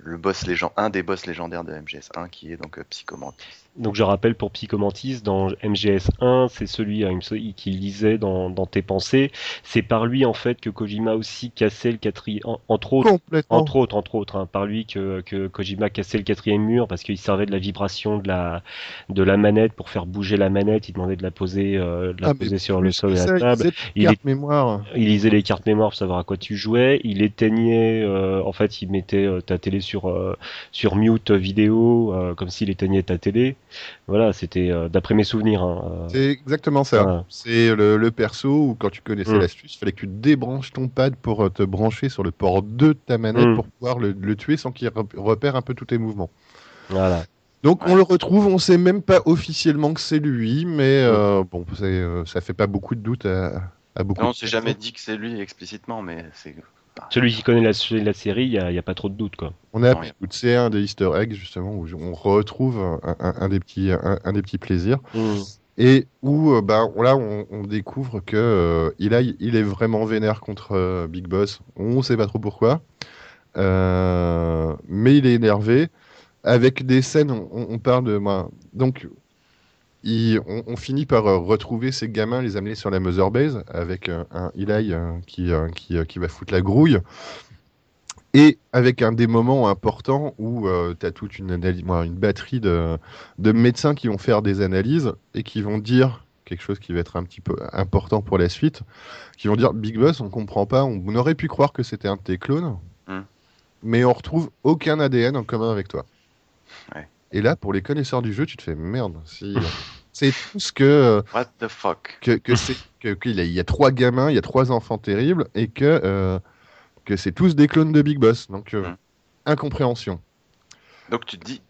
Le boss légend, un des boss légendaires de MGS1, qui est donc euh, Psychomantis. Donc je rappelle pour Psychomantis, dans MGS1, c'est celui hein, semble, qui lisait dans, dans tes pensées. C'est par lui en fait que Kojima aussi cassait le quatrième, en- entre autres, entre autres, entre autres, hein, par lui que, que Kojima cassait le quatrième mur parce qu'il servait de la vibration de la de la manette pour faire bouger la manette. Il demandait de la poser, euh, de la Ah, poser sur le sol de la il table. Il lisait les cartes mémoire pour savoir à quoi tu jouais. Il éteignait, euh, en fait, il mettait euh, ta télé sur euh, sur mute vidéo, euh, comme s'il éteignait ta télé. Voilà, c'était euh, d'après mes souvenirs. hein, euh, C'est exactement ça. Voilà. C'est le, le perso où quand tu connaissais Mm. l'astuce, il fallait que tu débranches ton pad pour euh, te brancher sur le port 2 de ta manette Mm. pour pouvoir le, le tuer sans qu'il re- repère un peu tous tes mouvements. voilà. Donc on le retrouve, on sait même pas officiellement que c'est lui, mais euh, bon, euh, ça fait pas beaucoup de doute à, à beaucoup. Non, de c'est jamais dit que c'est lui explicitement, mais c'est. Celui qui connaît la, la série, il y a, pas trop de doute, quoi. On a. C'est un des Easter eggs justement où on retrouve un, un- un des petits, un, un des petits plaisirs. Et où euh, bah, là, on, on découvre que euh, il, a- il est vraiment vénère contre euh, Big Boss. On ne sait pas trop pourquoi. Euh, mais il est énervé. Avec des scènes, on, on parle de. moi donc, il- on, on finit par euh, retrouver ces gamins, les amener sur la Mother Base avec euh, un Eli euh, qui, euh, qui, euh, qui va foutre la grouille. Et avec un des moments importants où tu as toute une, une batterie de, de médecins qui vont faire des analyses et qui vont dire quelque chose qui va être un petit peu important pour la suite, qui vont dire Big Boss, on comprend pas, on, on aurait pu croire que c'était un de tes clones, Hmm. mais on retrouve aucun ADN en commun avec toi. Et là, pour les connaisseurs du jeu, tu te fais merde. Si, c'est tout ce que euh, What the fuck? que, que c'est que- qu'il y, y a trois gamins, il y a trois enfants terribles et que euh, que c'est tous des clones de Big Boss. Donc euh, Mm. incompréhension. Donc tu te dis,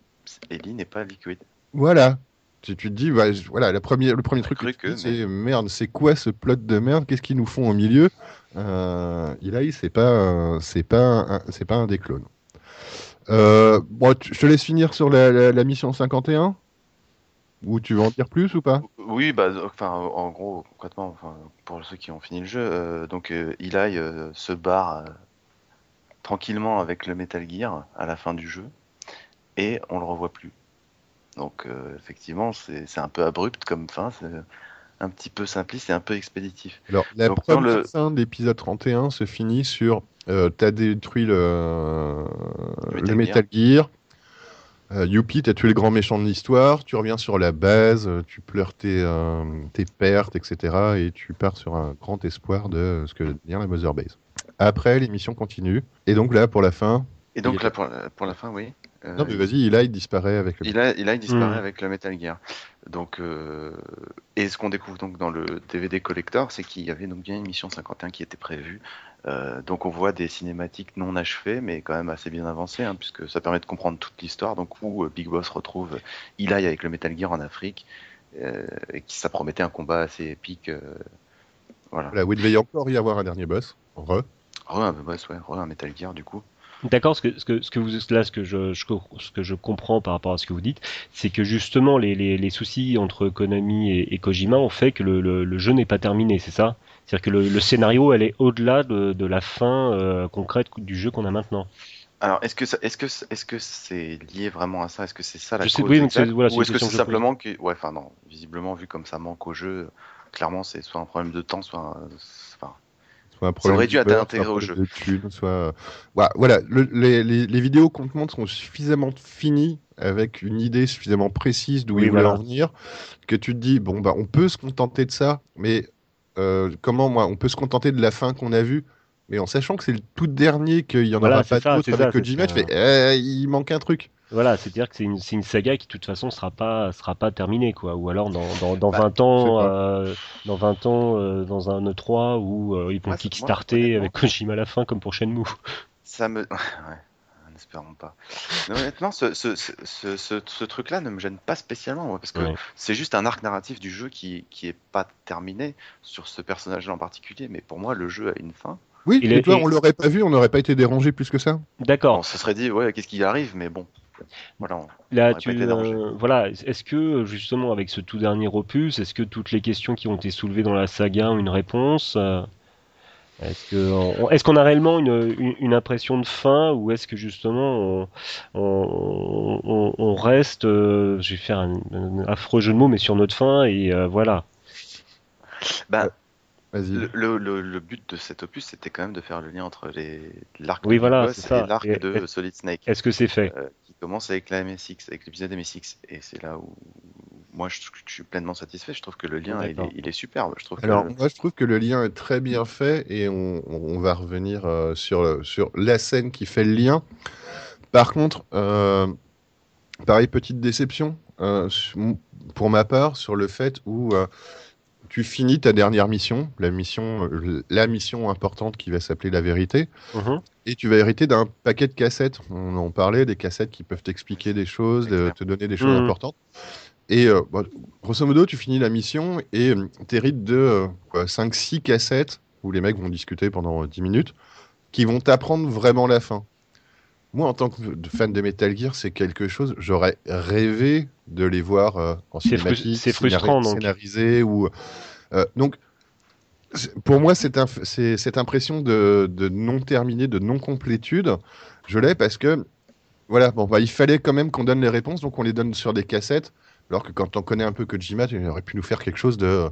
Ellie n'est pas liquide. Voilà. Tu, tu te dis, bah, voilà, la première, le premier On a truc, c'est merde, c'est quoi ce plot de merde? Qu'est-ce qu'ils nous font au milieu? Euh, Eli, c'est pas, c'est pas, c'est pas un des clones. Euh, bon, tu- je te laisse finir sur la, la- la mission 51 Ou tu veux en dire plus ou pas? Oui, bah, enfin, en gros, concrètement, enfin, pour ceux qui ont fini le jeu, euh, donc euh, Eli euh, se barre tranquillement avec le Metal Gear à la fin du jeu et on le revoit plus. Donc, effectivement, c'est un peu abrupt comme fin, c'est un petit peu simpliste et un peu expéditif. Alors, la Donc, dans première le- fin de l'épisode 31 se finit sur euh, T'as détruit le, Le le Metal Gear. Euh, Youpi, t'as tué le grand méchant de l'histoire. Tu reviens sur la base, euh, tu pleures tes, euh, tes pertes, etc. Et tu pars sur un grand espoir de ce que devient la Mother Base. Après, l'émission continue. Et donc là, pour la fin. Et donc Il là, pour la, pour la fin, oui. euh, Non, mais vas-y, Eli il disparaît avec le. Il a, il a disparaît Hmm. avec le Metal Gear. Donc, euh, et ce qu'on découvre donc dans le DVD collector, c'est qu'il y avait donc bien une mission 51 qui était prévue. Euh, donc on voit des cinématiques non achevées, mais quand même assez bien avancées, hein, puisque ça permet de comprendre toute l'histoire. Donc où euh, Big Boss retrouve Eli avec le Metal Gear en Afrique, euh, et qui ça promettait un combat assez épique. euh, voilà. Voilà, où il devait y encore y avoir un dernier boss. Re. Re un boss, ouais, re un Metal Gear du coup. D'accord, ce que, ce que, ce que vous, là, ce que je, je- ce que je comprends par rapport à ce que vous dites, c'est que justement les, les, les soucis entre Konami et, et Kojima ont fait que le, le, le jeu n'est pas terminé, c'est ça? C'est-à-dire que le, le scénario, elle est au-delà de, de la fin euh, concrète du jeu qu'on a maintenant. Alors, est-ce que ça- est-ce que est-ce que c'est lié vraiment à ça? Est-ce que c'est ça la Je sais- cause oui, exacte? voilà, c'est Ou est-ce que c'est simplement que ouais, enfin non, visiblement vu comme ça manque au jeu, clairement c'est soit un problème de temps, soit un- enfin, soit un problème aurait dû de être intégré au jeu. de thunes, soit... Voilà, voilà, le- les, les- les vidéos qu'on te montre sont suffisamment finies avec une idée suffisamment précise d'où Oui, ils voilà. en venir que tu te dis, bon, bah, on peut se contenter de ça, mais euh, comment, moi, on peut se contenter de la fin qu'on a vue mais en sachant que c'est le tout dernier, qu'il y en Voilà, aura pas d'autres avec ça, Kojima, tu fais, eh, il manque un truc. Voilà, c'est-à-dire que c'est une, c'est une saga qui de toute façon sera pas sera pas terminée quoi. Ou alors dans, dans, dans Bah, 20 je sais ans, euh, dans 20 ans, euh, dans un E3 où euh, ils vont kickstarter moi, avec Kojima à la fin comme pour Shenmue. ça me ouais, n'espérons pas. Mais honnêtement, ce, ce, ce, ce, ce- ce truc-là ne me gêne pas spécialement moi, parce que Ouais. c'est juste un arc narratif du jeu qui qui est pas terminé sur ce personnage-là en particulier, mais pour moi le jeu a une fin. Oui, Il et est- toi, on l'aurait pas vu, on n'aurait pas été dérangé plus que ça. D'accord. On se serait dit ouais qu'est-ce qui arrive, mais bon, voilà. on- Là, tu, euh, voilà, est-ce que justement avec ce tout dernier opus, est-ce que toutes les questions qui ont été soulevées dans la saga ont une réponse euh, Est-ce qu'on a réellement une, une, une impression de fin ou est-ce que justement on, on, on- on reste, euh, je vais faire un, un affreux jeu de mots, mais sur notre fin et euh, voilà. Bah, Vas-y. Le, le, le- le but de cet opus, c'était quand même de faire le lien entre les l'arc Oui, de voilà, Boss c'est ça. et l'arc de Solid Snake, Est-ce que c'est fait? Euh, qui commence avec la MSX, avec l'épisode MSX. Et c'est là où moi je, je suis pleinement satisfait. Je trouve que le lien il est, D'accord. il est superbe. Je trouve que Alors, moi, je trouve que le lien est très bien fait et on, on va revenir euh, sur, le- sur la scène qui fait le lien. Par contre, euh, pareil, petite déception euh, pour ma part sur le fait où euh, tu finis ta dernière mission, la mission, la mission importante qui va s'appeler la vérité, Mhm. et tu vas hériter d'un paquet de cassettes. On en parlait, des cassettes qui peuvent t'expliquer des choses, de- te donner des choses Mhm. importantes. Et euh, bon, grosso modo, tu finis la mission et tu hérites de 5-6 cassettes où les mecs vont discuter pendant euh, 10 minutes qui vont t'apprendre vraiment la fin. Moi, en tant que fan de Metal Gear, c'est quelque chose, j'aurais rêvé de les voir euh, en cinématique, c'est frustrant, scénari- donc. scénarisé ou euh, donc pour moi, cette, impression de, de non terminé, de non complétude, je l'ai parce que voilà, bon, bah, il fallait quand même qu'on donne les réponses, donc on les donne sur des cassettes. Alors que quand on connaît un peu Kojima, il aurait pu nous faire quelque chose de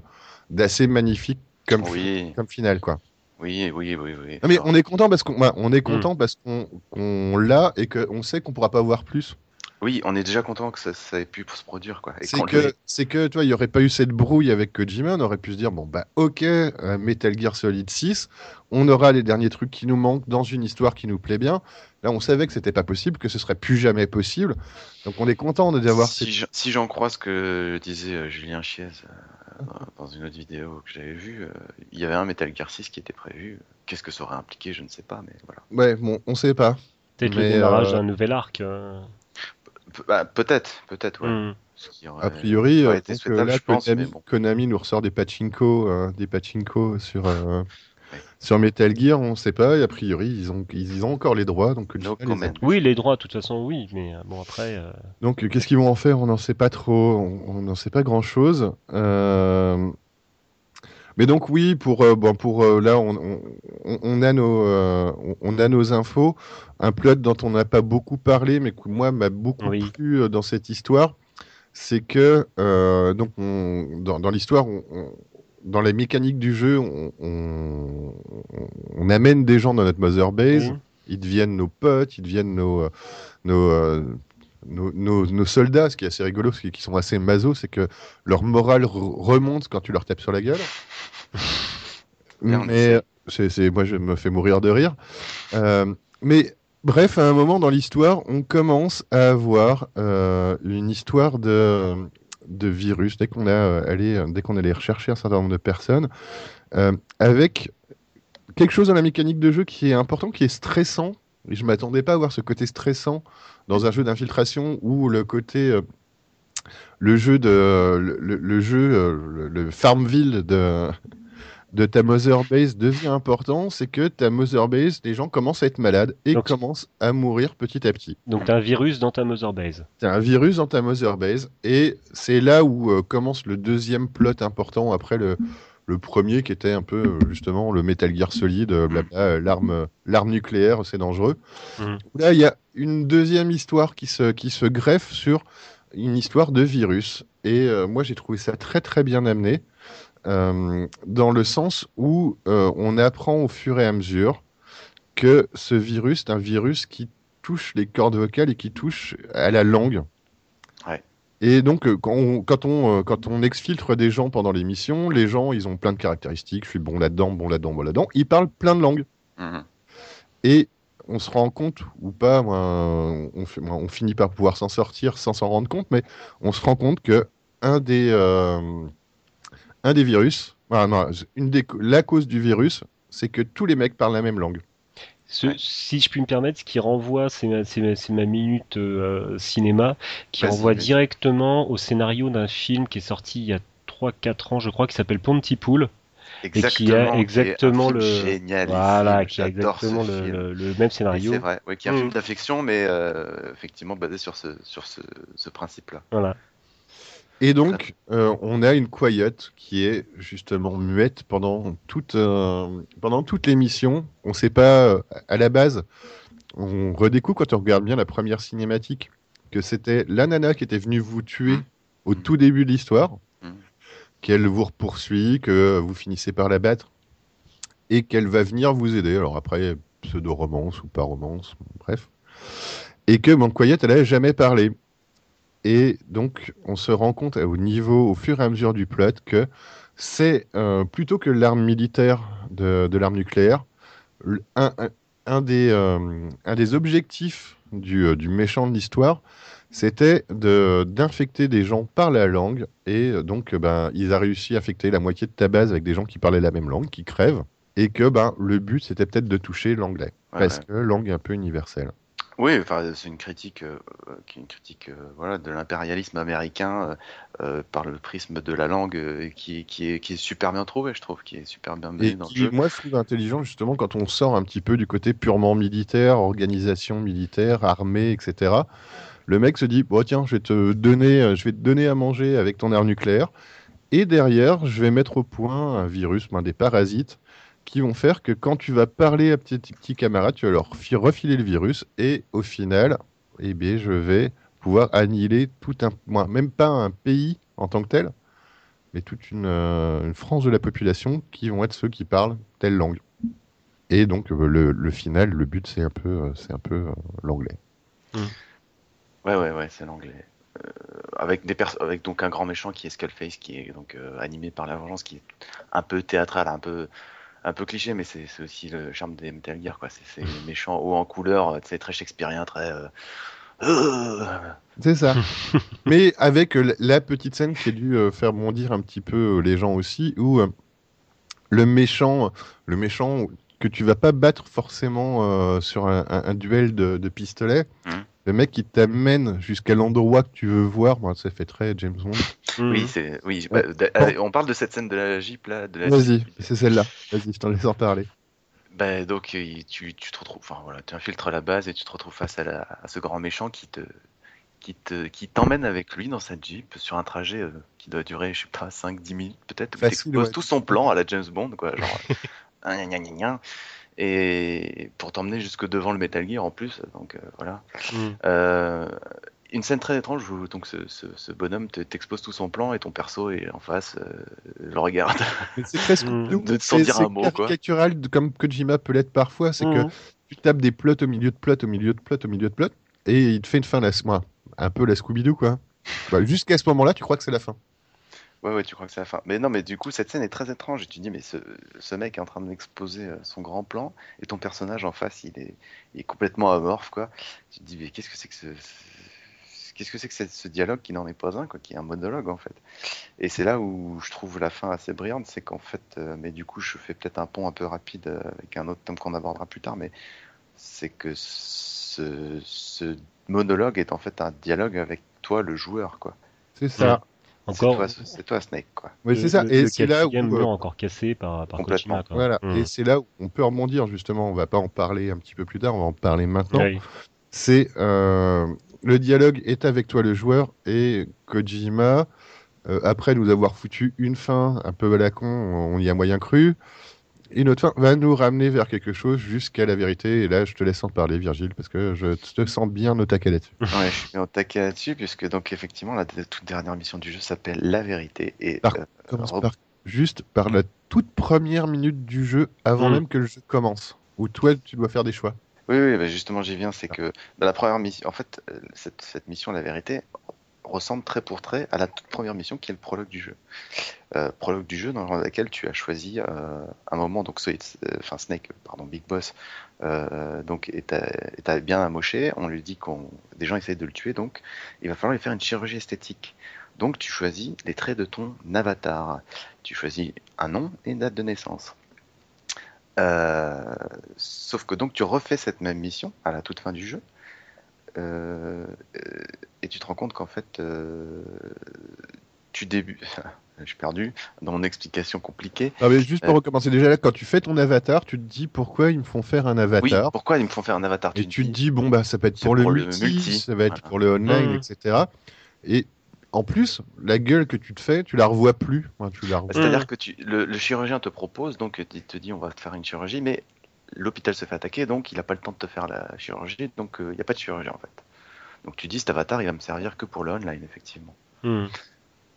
d'assez magnifique comme, Oui, comme finale, quoi. oui, oui, oui, oui. Non, mais on est content parce qu'on on est content parce qu'on qu'on l'a et qu'on sait qu'on pourra pas voir plus. Oui, on est déjà content que ça, ça ait pu se produire, quoi. Et C'est que, c'est que, tu vois, il n'y aurait pas eu cette brouille avec Kojima, on aurait pu se dire, bon, bah, ok, euh, Metal Gear Solid 6, on aura les derniers trucs qui nous manquent dans une histoire qui nous plaît bien. Là, on savait que c'était pas possible, que ce serait plus jamais possible. Donc, on est content d'avoir si si j'en crois ce que disait euh, Julien Chiez euh, dans- une autre vidéo que j'avais vue, euh, il y avait un Metal Gear 6 qui était prévu. Qu'est-ce que ça aurait impliqué, je ne sais pas, mais voilà. Ouais, bon, on sait pas. Peut-être le démarrage euh, d'un nouvel arc. euh. Bah, peut-être, peut-être, ouais. Qui aurait- A priori, euh, euh, là, je pense, Konami, bon. Konami nous ressort des pachinko, euh, des pachinko sur, euh, Ouais. sur Metal Gear, on sait pas. Et a priori, ils ont, ils ont encore les droits. Donc, No les. Oui, les droits, de toute façon, oui. Mais bon, après. euh, Donc, qu'est-ce qu'ils vont en faire? On n'en sait pas trop. On on n'en sait pas grand-chose. Euh, Mais donc, oui, pour, euh, bon, pour euh, là, on, on- a nos, euh, on- a nos infos. Un plot dont on n'a pas beaucoup parlé, mais qui, moi, m'a beaucoup Oui. plu dans cette histoire, c'est que donc on- dans, dans l'histoire, dans la mécanique du jeu, on, amène des gens dans notre Mother Base ils deviennent nos potes, ils deviennent nos, nos, nos, nos- nos soldats. Ce qui est assez rigolo, c'est qu'ils sont assez maso, c'est que leur morale re- remonte quand tu leur tapes sur la gueule. Mais essaie. c'est, moi, je me fais mourir de rire. Euh, mais bref, à un moment dans l'histoire, on commence à avoir euh, une histoire de, de virus. Dès qu'on a euh, allé, dès qu'on allait rechercher un certain nombre de personnes, euh, avec quelque chose dans la mécanique de jeu qui est important, qui est stressant. Je m'attendais pas à voir ce côté stressant dans un jeu d'infiltration où le côté euh, le jeu de le, le- le jeu euh, le, le Farmville de de ta Mother Base devient important, c'est que ta Mother Base, les gens commencent à être malades et Donc- commencent à mourir petit à petit. Donc, t'as un virus dans ta Mother Base. T'as un virus dans ta Mother Base et c'est là où euh, commence le deuxième plot important après le, le premier qui était un peu euh, justement le Metal Gear Solid, euh, blabla, l'arme, euh, l'arme nucléaire, c'est dangereux. Mhm. Là, il y a une deuxième histoire qui se, qui se greffe sur une histoire de virus. Et euh, moi, j'ai trouvé ça très très bien amené, euh, dans le sens où euh, on apprend au fur et à mesure que ce virus est un virus qui touche les cordes vocales et qui touche à la langue. Et donc, euh, quand on, quand, on, euh, quand on exfiltre des gens pendant l'émission, les gens, ils ont plein de caractéristiques. Je suis bon là-dedans, bon là-dedans, bon là-dedans. Ils parlent plein de langues. Mhm. Et on se rend compte, ou pas, on, finit par pouvoir s'en sortir sans s'en rendre compte, mais on se rend compte que un des, euh, un des virus, ah, non, une des, la cause du virus, c'est que tous les mecs parlent la même langue. Ce- Ouais. Si je puis me permettre, ce qui renvoie, c'est ma, ma- minute euh, cinéma, qui renvoie directement au scénario d'un film qui est sorti il y a 3-4 ans, je crois, qui s'appelle Pontypool, et qui Exactement. a exactement le, Génial. voilà, qui a exactement le, le- le même scénario. C'est vrai, ouais, qui est un Mm. film d'affection, mais euh, effectivement basé sur ce, sur ce, ce principe-là. Voilà. Et donc, euh, on a une Quiet qui est justement muette pendant toute, euh, l'émission. On ne sait pas, euh, à la base, on redécouvre quand on regarde bien la première cinématique que c'était la nana qui était venue vous tuer au tout début de l'histoire, qu'elle vous poursuit, que vous finissez par la battre et qu'elle va venir vous aider. Alors après, pseudo-romance ou pas romance, bref. Et que mon Quiet, elle n'a jamais parlé. Et donc, on se rend compte au niveau, au fur et à mesure du plot, que c'est euh, plutôt que l'arme militaire de, de l'arme nucléaire, l- un, un- un des, euh, un des objectifs du, euh, du méchant de l'histoire, c'était de- d'infecter des gens par la langue. Et donc, ben, ils ont réussi à infecter la moitié de ta base avec des gens qui parlaient la même langue, qui crèvent. Et que ben, le but, c'était peut-être de toucher l'anglais. Ouais, parce ouais. que langue est un peu universelle. Oui, enfin, c'est une critique, euh, euh, qui est une critique, euh, voilà, de l'impérialisme américain euh, par le prisme de la langue, qui, qui est, qui est super bien trouvé, je trouve, qui est super bien mené Et dans le qui, jeu. moi, je trouve intelligent justement quand on sort un petit peu du côté purement militaire, organisation militaire, armée, etc. Le mec se dit bon tiens, je vais te donner, je vais te donner à manger avec ton air nucléaire, et derrière, je vais mettre au point un virus, ben, des parasites, qui vont faire que quand tu vas parler à tes petits camarades, tu vas leur fi- refiler le virus, et au final, eh bien, je vais pouvoir annihiler tout un, même pas un pays en tant que tel, mais toute une, euh, une frange de la population qui vont être ceux qui parlent telle langue. Et donc euh, le, final, le but c'est un peu, euh, c'est un peu l'anglais. Ouais, ouais, ouais, c'est l'anglais. Avec des avec donc un grand méchant qui est Skullface, qui est donc animé par la vengeance, qui est un peu théâtral, un peu un peu cliché, mais c'est c'est aussi le charme des Metal Gear, quoi. C'est c'est méchant haut en couleur, euh, tu sais, très shakespearien, très. euh, euh, C'est ça. Mais avec euh, la petite scène qui a dû euh, faire bondir un petit peu euh, les gens aussi, où euh, le méchant, le méchant que tu vas pas battre forcément euh, sur un, un- un duel de, de pistolet, Mhm. Le mec qui t'amène jusqu'à l'endroit que tu veux voir, bon, ça fait très James Bond. Oui, Mhm. c'est oui. Ouais. bah, euh, on parle de cette scène de la Jeep là, de la Vas-y, Jeep. c'est celle-là. Vas-y, je t'en laisse en parler. Bah, donc euh, tu, tu te retrouves, enfin voilà, tu infiltres la base et tu te retrouves face à, la- à ce grand méchant qui te qui te qui t'emmène avec lui dans sa Jeep sur un trajet euh, qui doit durer, je sais pas, 5-10 minutes peut-être. où t'exposes ouais. tout son plan à la James Bond, quoi, genre et pour t'emmener jusque devant le Metal Gear en plus, donc euh, voilà. Mhm. Euh, une scène très étrange où donc ce, ce, ce bonhomme te- t'expose tout son plan et ton perso est en face, euh, le regarde. C'est très Scooby-Doo. De- sans C'est- dire c'est un mot, quoi. caricatural, de- comme Kojima peut l'être parfois, c'est que Mhm. tu tapes des plots au milieu de plots, au milieu de plots, au milieu de plots, et il te fait une fin, la, moi, un peu la Scooby-Doo, quoi. Bah, Jusqu'à ce moment-là, tu crois que c'est la fin. Ouais, ouais, tu crois que c'est la fin. Mais non, mais du coup, cette scène est très étrange. Et tu te dis, mais ce, ce mec est en train de m'exposer euh, son grand plan, et ton personnage en face, il est, il est complètement amorphe, quoi. Tu te dis, mais qu'est-ce que c'est que ce. ce- Qu'est-ce que c'est que ce, dialogue qui n'en est pas un, quoi, qui est un monologue en fait. Et c'est là où je trouve la fin assez brillante, c'est qu'en fait, euh, mais du coup, je fais peut-être un pont un peu rapide euh, avec un autre tome qu'on abordera plus tard, mais c'est que ce, ce monologue est en fait un dialogue avec toi, le joueur, quoi. C'est ça. C'est Encore, toi, c'est toi, Snake, quoi. Le- c'est ça. le- Et c'est là où. euh, encore cassé par, par Complètement. Kojima. quoi. Voilà. Mhm. Et c'est là où on peut rebondir, justement. On va pas en parler un petit peu plus tard, on va en parler maintenant. Oui. C'est. euh, le dialogue est avec toi, le joueur, et Kojima. euh, après nous avoir foutu une fin un peu à la con, on y a moyen cru. Une autre fin va nous ramener vers quelque chose jusqu'à la vérité. Et là, je te laisse en parler, Virgile, parce que je te sens bien au taquet là-dessus. Ouais, je suis bien au taquet là-dessus, puisque donc effectivement la toute dernière mission du jeu s'appelle La Vérité. Et Par- euh, Commence par, juste par la toute première minute du jeu, avant Mm. même que le jeu commence, où toi, tu dois faire des choix. oui, oui, bah, justement j'y viens, c'est que bah, la première mission, en fait, euh, cette, cette mission La Vérité ressemble trait pour trait à la toute première mission qui est le prologue du jeu. Euh, prologue du jeu dans laquelle tu as choisi euh, un moment, donc euh, Snake, pardon, Big Boss, donc est, est bien amoché. On lui dit qu'on, des gens essayent de le tuer, donc il va falloir lui faire une chirurgie esthétique. Donc tu choisis les traits de ton avatar. Tu choisis un nom et une date de naissance. Sauf que donc tu refais cette même mission à la toute fin du jeu. Euh, euh, et tu te rends compte qu'en fait, euh, tu débutes. Je suis perdu dans mon explication compliquée. Ah, mais juste pour Euh. recommencer, déjà là, quand tu fais ton avatar, tu te dis pourquoi ils me font faire un Oui, avatar. pourquoi ils me font faire un avatar et tu te dis- bon, bah, ça peut être pour, le, multi, multi, ça va être voilà. pour le online, Mhm. etc. Et en plus, la gueule que tu te fais, tu la revois plus. Enfin, tu la revois- C'est-à-dire que tu, le, le chirurgien te propose, donc il te dit on va te faire une chirurgie, mais l'hôpital se fait attaquer, donc il n'a pas le temps de te faire la chirurgie, donc euh, il n'y a pas de chirurgien en fait. Donc tu dis cet avatar il va me servir que pour le online effectivement. Mhm.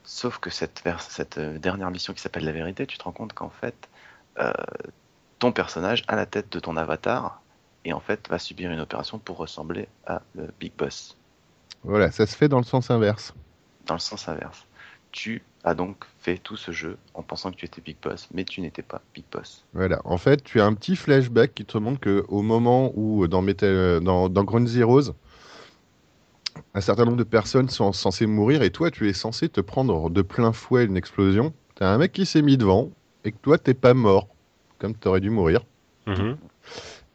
Sauf que cette, vers- cette euh, dernière mission qui s'appelle la vérité, tu te rends compte qu'en fait euh, ton personnage a la tête de ton avatar et en fait va subir une opération pour ressembler à le Big Boss Voilà, ça se fait dans le sens inverse. dans le sens inverse. Tu as donc fait tout ce jeu en pensant que tu étais Big Boss, mais tu n'étais pas Big Boss. Voilà, en fait, tu as un petit flashback qui te montre qu'au moment où, dans, Metal, dans, dans Ground Zeroes, un certain nombre de personnes sont censées mourir et toi, tu es censé te prendre de plein fouet une explosion. Tu as un mec qui s'est mis devant et que toi, t'es pas mort, comme tu aurais dû mourir. Mhm.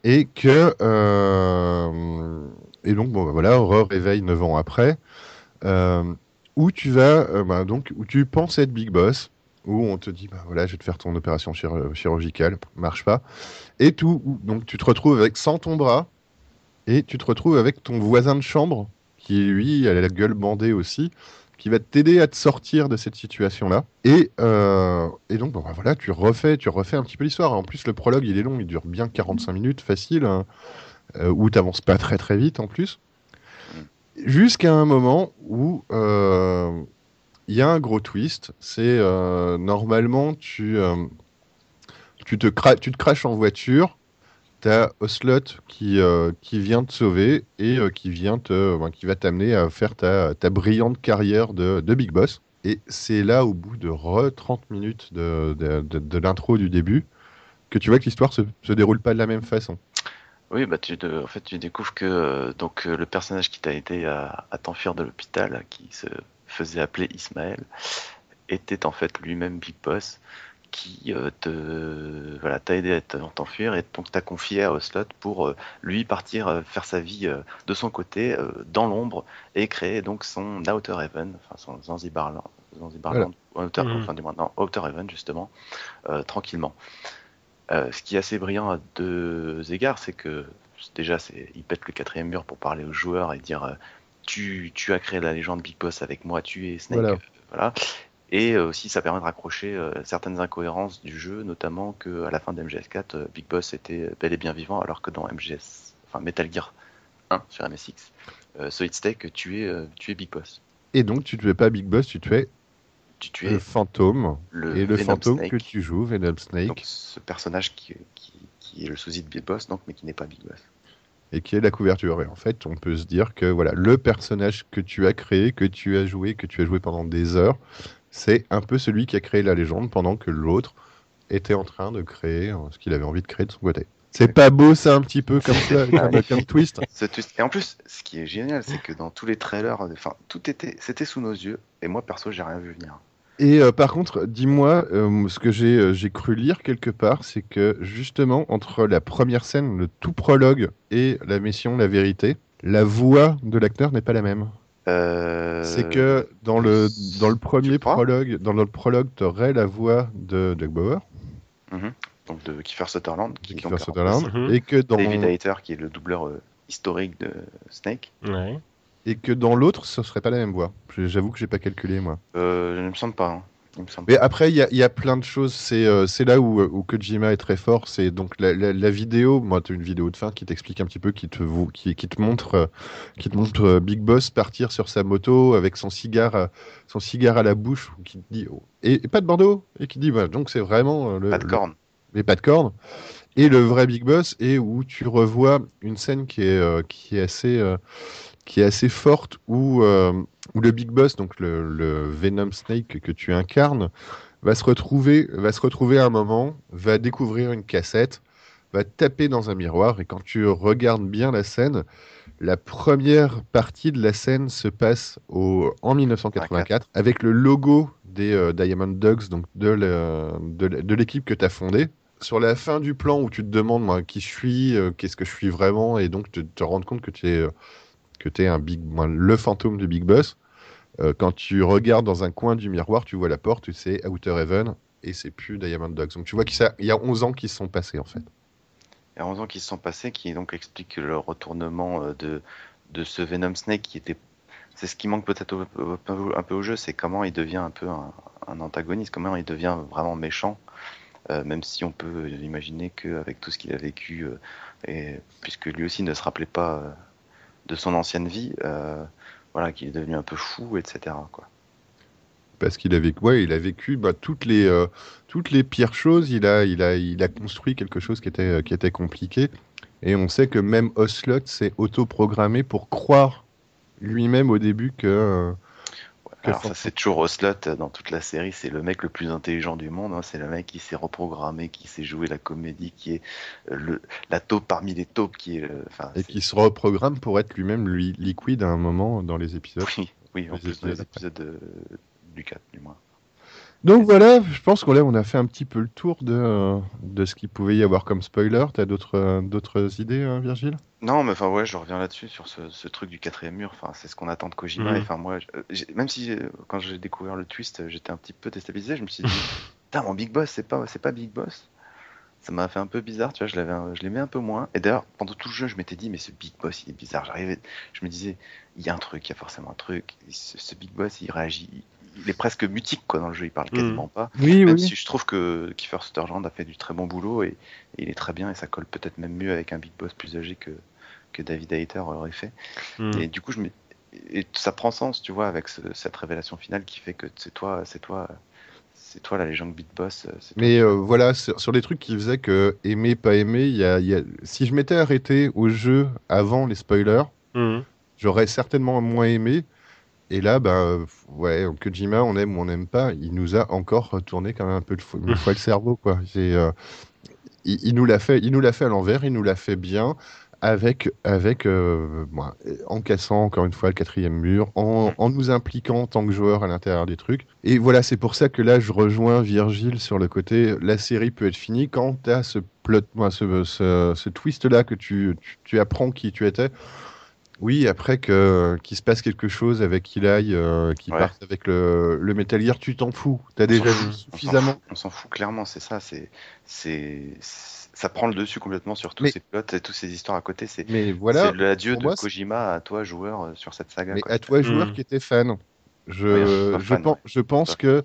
Et que. euh, et donc, bon, bah, voilà, Aurore réveille 9 ans après. euh, où tu vas. euh, bah, donc, où tu penses être Big Boss. Où on te dit, bah voilà, je vais te faire ton opération chir- chirurgicale. Marche pas. Et tout. donc, tu te retrouves avec sans ton bras. Et tu te retrouves avec ton voisin de chambre. Qui, lui, a la gueule bandée aussi. Qui va t'aider à te sortir de cette situation-là. Et, euh, et donc, bah, voilà, tu refais, tu refais un petit peu l'histoire. En plus, le prologue, il est long, il dure bien 45 minutes, facile, hein, euh, où tu n'avances pas très très vite en plus. Jusqu'à un moment où euh, il y a un gros twist. C'est euh, normalement, tu, euh, tu, te cra- tu te craches en voiture. T'as Oslot qui, euh, qui vient te sauver et qui, vient te, qui va t'amener à faire ta, brillante carrière de, Big Boss. Et c'est là, au bout de re 30 minutes de, de, de- de l'intro du début, que tu vois que l'histoire se, se déroule pas de la même façon. Oui, bah tu, de- en fait, tu découvres que euh, donc euh, le personnage qui t'a aidé à, à t'enfuir de l'hôpital, qui se faisait appeler Ismaël, était en fait lui-même Big Boss, qui euh, te voilà t'a aidé à t'en- t'enfuir et donc t'a confié à Oslot pour euh, lui partir faire sa vie de son côté dans l'ombre et créer donc son Outer Heaven, enfin son Outer, Mhm. enfin du moins non, Outer Heaven justement, tranquillement. Euh, ce qui est assez brillant à deux égards, c'est que déjà, il pète le quatrième mur pour parler aux joueurs et dire euh, tu, tu as créé la légende Big Boss avec moi, tu es Snake. Voilà. euh, voilà. Et aussi, ça permet de raccrocher certaines incohérences du jeu, notamment que à la fin de MGS4, euh, Big Boss était bel et bien vivant, alors que dans MGS, enfin Metal Gear 1 sur MSX, Solid Snake, tu es, euh, tu es Big Boss. Et donc, tu tuais pas Big Boss, tu tuais Tu, le fantôme. le, et le Venom fantôme Snake, que tu joues, Venom Snake, donc ce personnage qui, qui, qui est le sosie de Big Boss, donc, mais qui n'est pas Big Boss. et qui est la couverture. Et en fait, on peut se dire que voilà, le personnage que tu as créé, que tu as joué, que tu as joué pendant des heures, c'est un peu celui qui a créé la légende pendant que l'autre était en train de créer euh, ce qu'il avait envie de créer de son côté. C'est pas beau, ça, un petit peu comme ça, comme, comme twist. Ce twist- Et en plus, ce qui est génial, c'est que dans tous les trailers, enfin, tout était, c'était sous nos yeux. Et moi, perso, j'ai rien vu venir. Et euh, par contre, dis-moi, euh, ce que j'ai euh, j'ai cru lire quelque part, c'est que justement, entre la première scène, le tout prologue, et la mission La Vérité, la voix de l'acteur n'est pas la même. Euh, C'est que dans le, dans le premier prologue, dans le prologue, tu aurais la voix de Doug Bauer, donc de Kiefer Sutherland, qui Kiefer Mhm. et que dans David Hayter, qui est le doubleur euh, historique de Snake. Ouais. Et que dans l'autre, ce serait pas la même voix. J'avoue que j'ai pas calculé moi. Euh, il me semble pas. hein. Il me semble Mais après, il y, a- il y a plein de choses. C'est euh, c'est là où, où Kojima est très fort. C'est donc la, la- la vidéo. Moi, tu as une vidéo de fin qui t'explique un petit peu, qui te, vous- qui, qui te montre, euh, qui te montre euh, Big Boss partir sur sa moto avec son cigare, à- son cigare à la bouche, qui te dit oh, et, et pas de bandeau, et qui dit bah, donc c'est vraiment le, pas de le- corne. mais pas de cornes. Et le vrai Big Boss, et où tu revois une scène qui est, euh, qui est, assez, euh, qui est assez forte, où, euh, où le Big Boss, donc le, le Venom Snake que tu incarnes, va se, retrouver, va se retrouver à un moment, va découvrir une cassette, va taper dans un miroir, et quand tu regardes bien la scène, la première partie de la scène se passe au, en 1984 avec le logo des euh, Diamond Dogs, donc de l'équipe que tu as fondée. Sur la fin du plan où tu te demandes moi, qui je suis, euh, qu'est-ce que je suis vraiment, et donc te, te rendre compte que tu es, euh, que tu es un big, le fantôme du Big Boss, euh, quand tu regardes dans un coin du miroir, tu vois la porte, c'est Outer Heaven, et c'est plus Diamond Dogs. Donc tu vois qu'il y a 11 ans qui se sont passés en fait. Il y a 11 ans qui se sont passés, qui donc explique le retournement euh, de, de ce Venom Snake qui était. C'est ce qui manque peut-être un peu- au jeu, c'est comment il devient un peu un, antagoniste, comment il devient vraiment méchant, euh, même si on peut imaginer qu'avec tout ce qu'il a vécu, et puisque lui aussi ne se rappelait pas de son ancienne vie, euh, voilà, qu'il est devenu un peu fou, etc. Quoi. Parce qu'il a vécu, ouais, il a vécu bah, toutes, les, euh, toutes les pires choses. Il a, il, a, il a construit quelque chose qui était, euh, qui était compliqué. Et on sait que même Oslot s'est autoprogrammé pour croire lui-même au début que. que Alors ça c'est toujours Oslot euh, dans toute la série, c'est le mec le plus intelligent du monde, hein. c'est le mec qui s'est reprogrammé, qui sait jouer la comédie, qui est euh, le, la taupe parmi les taupes, qui est... euh, Enfin, et qui se reprogramme pour être lui-même lui, liquide à un moment dans les épisodes. Oui, oui, en Les plus dans les épisodes épisodes de- du 4 du moins. Donc voilà, je pense qu'on on a fait un petit peu le tour de, euh, de ce qu'il pouvait y avoir comme spoiler. T'as d'autres euh, d'autres idées, hein, Virgile? Non, mais enfin ouais, je reviens là-dessus sur ce, ce truc du quatrième mur. Enfin, c'est ce qu'on attend de Kojima. Et enfin moi, euh, même si euh, quand j'ai découvert le twist, euh, j'étais un petit peu déstabilisé. Je me suis dit, putain, mon Big Boss, c'est pas, c'est pas Big Boss. Ça m'a fait un peu bizarre, tu vois. Je l'avais, je l'aimais un peu moins. Et d'ailleurs, pendant tout le jeu, je m'étais dit, mais ce Big Boss, il est bizarre. J'arrivais, je me disais, il y a un truc, il y a forcément un truc. Ce, ce Big Boss, il réagit, il est presque mutique quoi dans le jeu. Il parle Mhm. quasiment pas. Oui, Même si je trouve que Kiefer Sutherland a fait du très bon boulot et, et il est très bien et ça colle peut-être même mieux avec un Big Boss plus âgé que, que David Hayter aurait fait. Hmm. Et du coup, je me... et ça prend sens, tu vois, avec ce- cette révélation finale qui fait que c'est toi, c'est toi, c'est toi la légende Big Boss. euh, Mais euh, voilà, sur, sur des trucs qui faisaient que aimer, pas aimer, il y a, il y a- si je m'étais arrêté au jeu avant les spoilers, Mhm. j'aurais certainement moins aimé. Et là, ben, ouais, Kojima, on aime ou on n'aime pas, il nous a encore retourné quand même un peu fo- une fois le cerveau, quoi. Euh, il, nous l'a fait, il nous l'a fait à l'envers, il nous l'a fait bien, avec, avec, euh, en cassant encore une fois le quatrième mur, en, nous impliquant en tant que joueur à l'intérieur des trucs. Et voilà, c'est pour ça que là, je rejoins Virgile sur le côté, la série peut être finie quand tu as ce plot, ce, ce twist-là que tu apprends qui tu étais. Oui, après que qu'il se passe quelque chose avec Eli, euh, qui Ouais. parte avec le, le Metal Gear, tu t'en fous. T'as déjà vu fout, on s'en suffisamment. fout, On s'en fout clairement, c'est ça. C'est, c'est, c'est- ça prend le dessus complètement sur tous Mais- ces plots et toutes ces histoires à côté. C'est, Mais voilà, c'est l'adieu de moi, Kojima à toi joueur euh, sur cette saga. mais quoi. à toi, joueur Mm. qui était fan, je, je, fan, pen- ouais. je pense que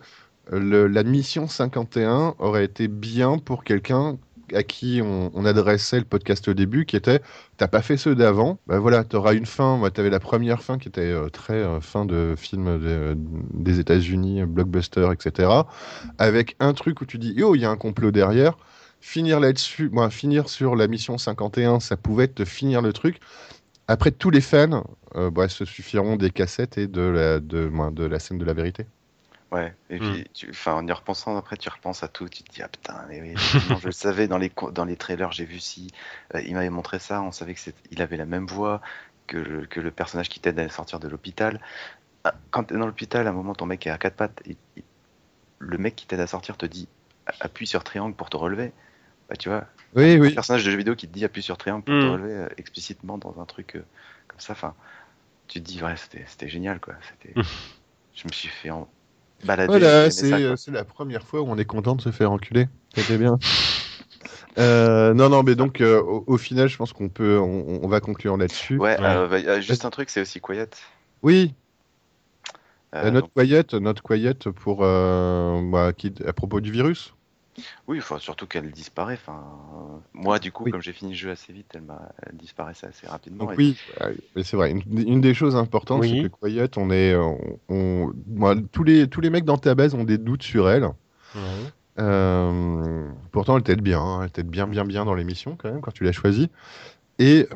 le- la mission 51 aurait été bien pour quelqu'un à qui on, adressait le podcast au début, qui était T'as pas fait ceux d'avant, bah voilà, t'auras une fin. Moi, t'avais la première fin qui était euh, très euh, fin de film de- des États-Unis, euh, blockbuster, etc. Avec un truc où tu dis Yo, il y a un complot derrière. Finir là-dessus, finir sur la mission 51, ça pouvait te finir le truc. Après, tous les fans se suffiront des cassettes et de la scène de la vérité. Ouais, et Hmm. puis, tu, en y repensant après, tu repenses à tout, tu te dis, ah putain, mais oui, je le savais, dans les, dans les trailers, j'ai vu si, euh, il m'avait montré ça, on savait que c'est, il avait la même voix que le, que le personnage qui t'aide à sortir de l'hôpital. Ah, Quand t'es dans l'hôpital, à un moment, ton mec est à quatre pattes, et, et le mec qui t'aide à sortir te dit, appuie sur triangle pour te relever. Bah, tu vois, Oui, un oui. personnage de jeu vidéo qui te dit appuie sur triangle pour te Hmm. relever euh, explicitement dans un truc euh, comme ça, enfin, tu te dis, ouais, c'était, génial, quoi. C'était, Hmm. je me suis fait en balader. Voilà, c'est euh, c'est la première fois où on est content de se faire enculer. C'était bien. Euh, non, non, mais donc euh, au, au final, je pense qu'on peut, on, on va conclure là-dessus. Ouais, Ouais. euh, bah, juste un truc, c'est aussi Quiet. Oui, notre donc- quiet, notre quiet pour euh, bah, qui, à propos du virus. Oui, faut surtout qu'elle disparaît. Enfin, euh, moi, du coup, Oui. comme j'ai fini le jeu assez vite, elle, m'a, elle disparaissait assez rapidement. Donc et- oui, euh, mais c'est vrai. Une, une des choses importantes, Oui. c'est que quiet, on est, on, on- moi, tous les tous les mecs dans ta base ont des doutes sur elle. Ouais. Euh, pourtant, elle t'aide bien, hein, elle t'aide bien, bien, bien dans l'émission quand même quand tu l'as choisie. Et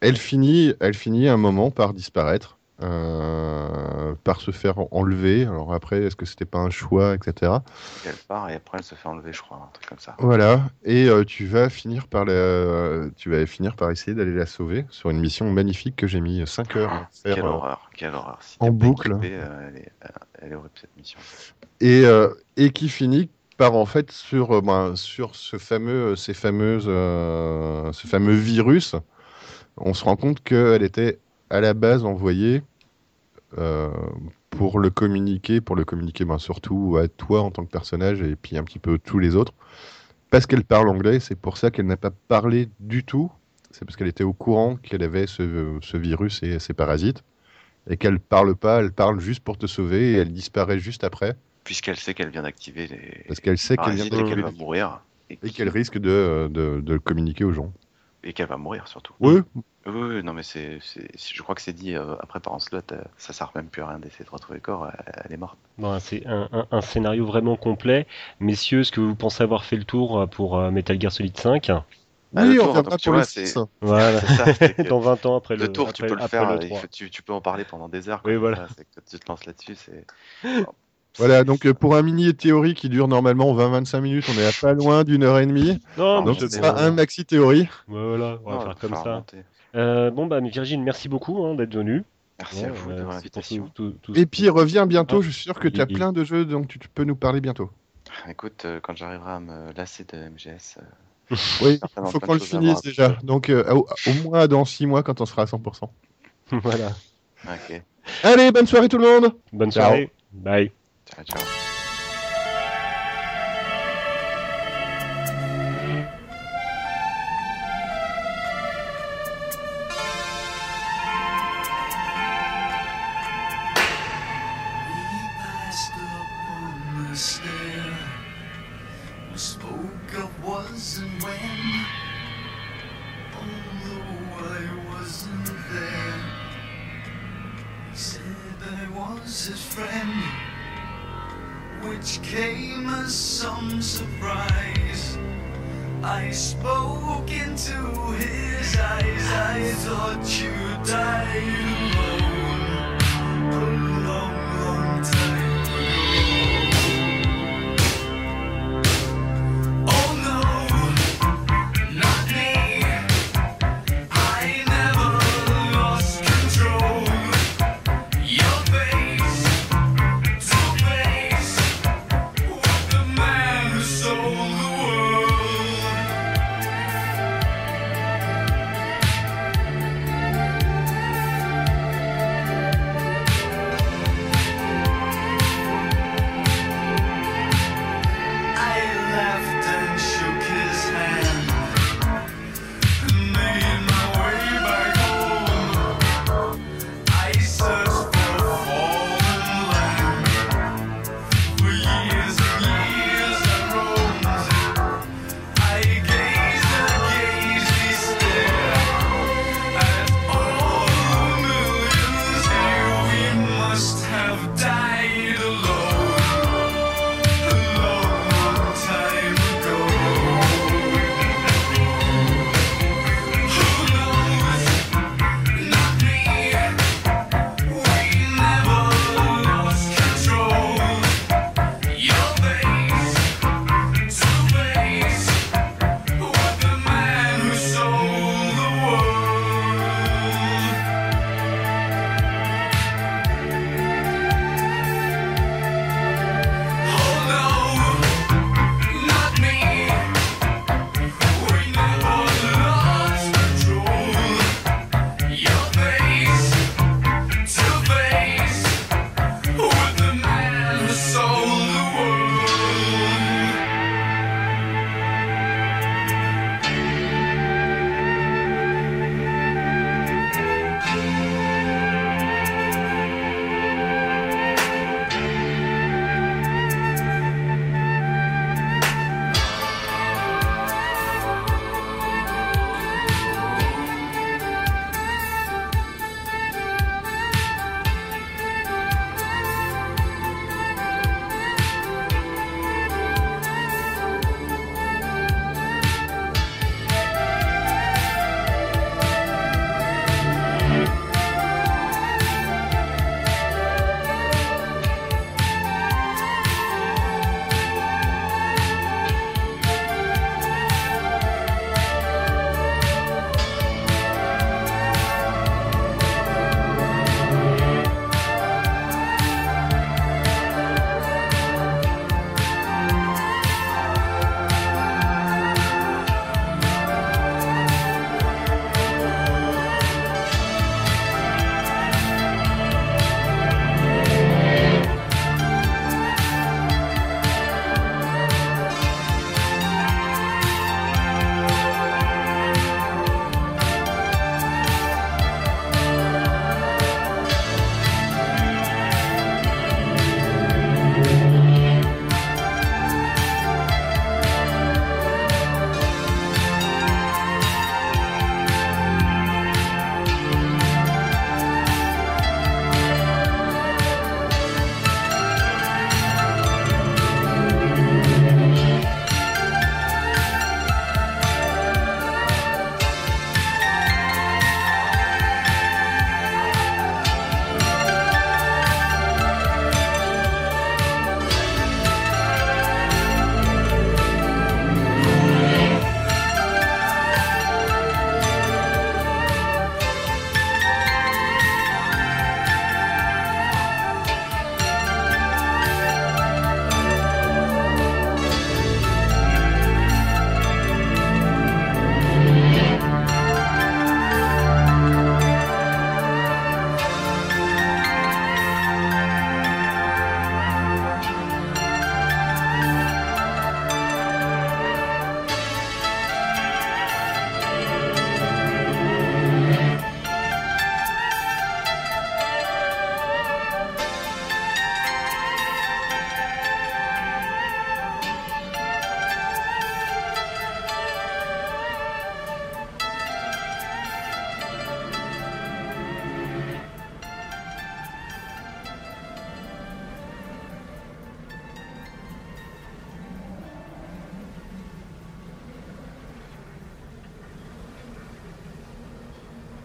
elle finit, elle finit un moment par disparaître, euh, par se faire enlever. Alors après, est-ce que c'était pas un choix, etc. Elle part et après elle se fait enlever, je crois, un truc comme ça. Voilà. Et euh, tu vas finir par la, tu vas finir par essayer d'aller la sauver sur une mission magnifique que j'ai mis 5 heures à faire. Quelle euh, horreur, quelle horreur. Si en boucle. équipé, elle, est, elle est horrible cette mission. et, et qui finit par en fait sur, ben, sur ce fameux, ces fameuses, ce fameux virus. On se rend compte qu'elle était à la base envoyée euh, pour le communiquer, pour le communiquer ben, surtout à toi en tant que personnage et puis un petit peu tous les autres, parce qu'elle parle anglais. C'est pour ça qu'elle n'a pas parlé du tout. C'est parce qu'elle était au courant qu'elle avait ce, ce virus et ces parasites et qu'elle parle pas. Elle parle juste pour te sauver et elle disparaît juste après. Puisqu'elle sait qu'elle vient d'activer les Parce qu'elle sait qu'elle vient parasites et qu'elle de va mourir. Et, qu'elle risque de, de, de le communiquer aux gens. Et qu'elle va mourir surtout. Oui, Oui, oui, non, mais c'est, je crois que c'est dit euh, après par Ancelot, euh, ça sert même plus à rien d'essayer de retrouver le corps, elle, elle est morte. Bon, c'est un, un- un scénario vraiment complet. Messieurs, est-ce que vous pensez avoir fait le tour euh, pour euh, Metal Gear Solid 5 Ah, oui on tour, reviendra donc, pour vois, le c'est- 6. Voilà. C'est ça, Dans 20 ans après le, le tour, tu peux le faire, le il 3. faut- tu, tu peux en parler pendant des heures. Oui, voilà. c'est que tu te lances là-dessus, c'est. Voilà, donc euh, pour un mini théorie qui dure normalement 20-25 minutes, on est à pas loin d'une heure et demie. Non, Ah, Donc ce sera un maxi théorie. Voilà, on va Non, faire comme ça. Euh, bon, bah, Virgile, merci beaucoup hein, d'être venu. Merci à vous de euh, c'est pour l'invitation. tout- tout- tout Et puis reviens bientôt, je suis sûr que tu as plein de jeux dont tu tu peux nous parler bientôt. Écoute, euh, quand j'arriverai à me lasser de MGS, euh, Oui, il faut qu'on le finisse déjà. Donc euh, au, au moins dans 6 mois quand on sera à 100%. voilà. ok, Allez, bonne soirée tout le monde Bonne Ciao. soirée. Bye. Ciao, ciao.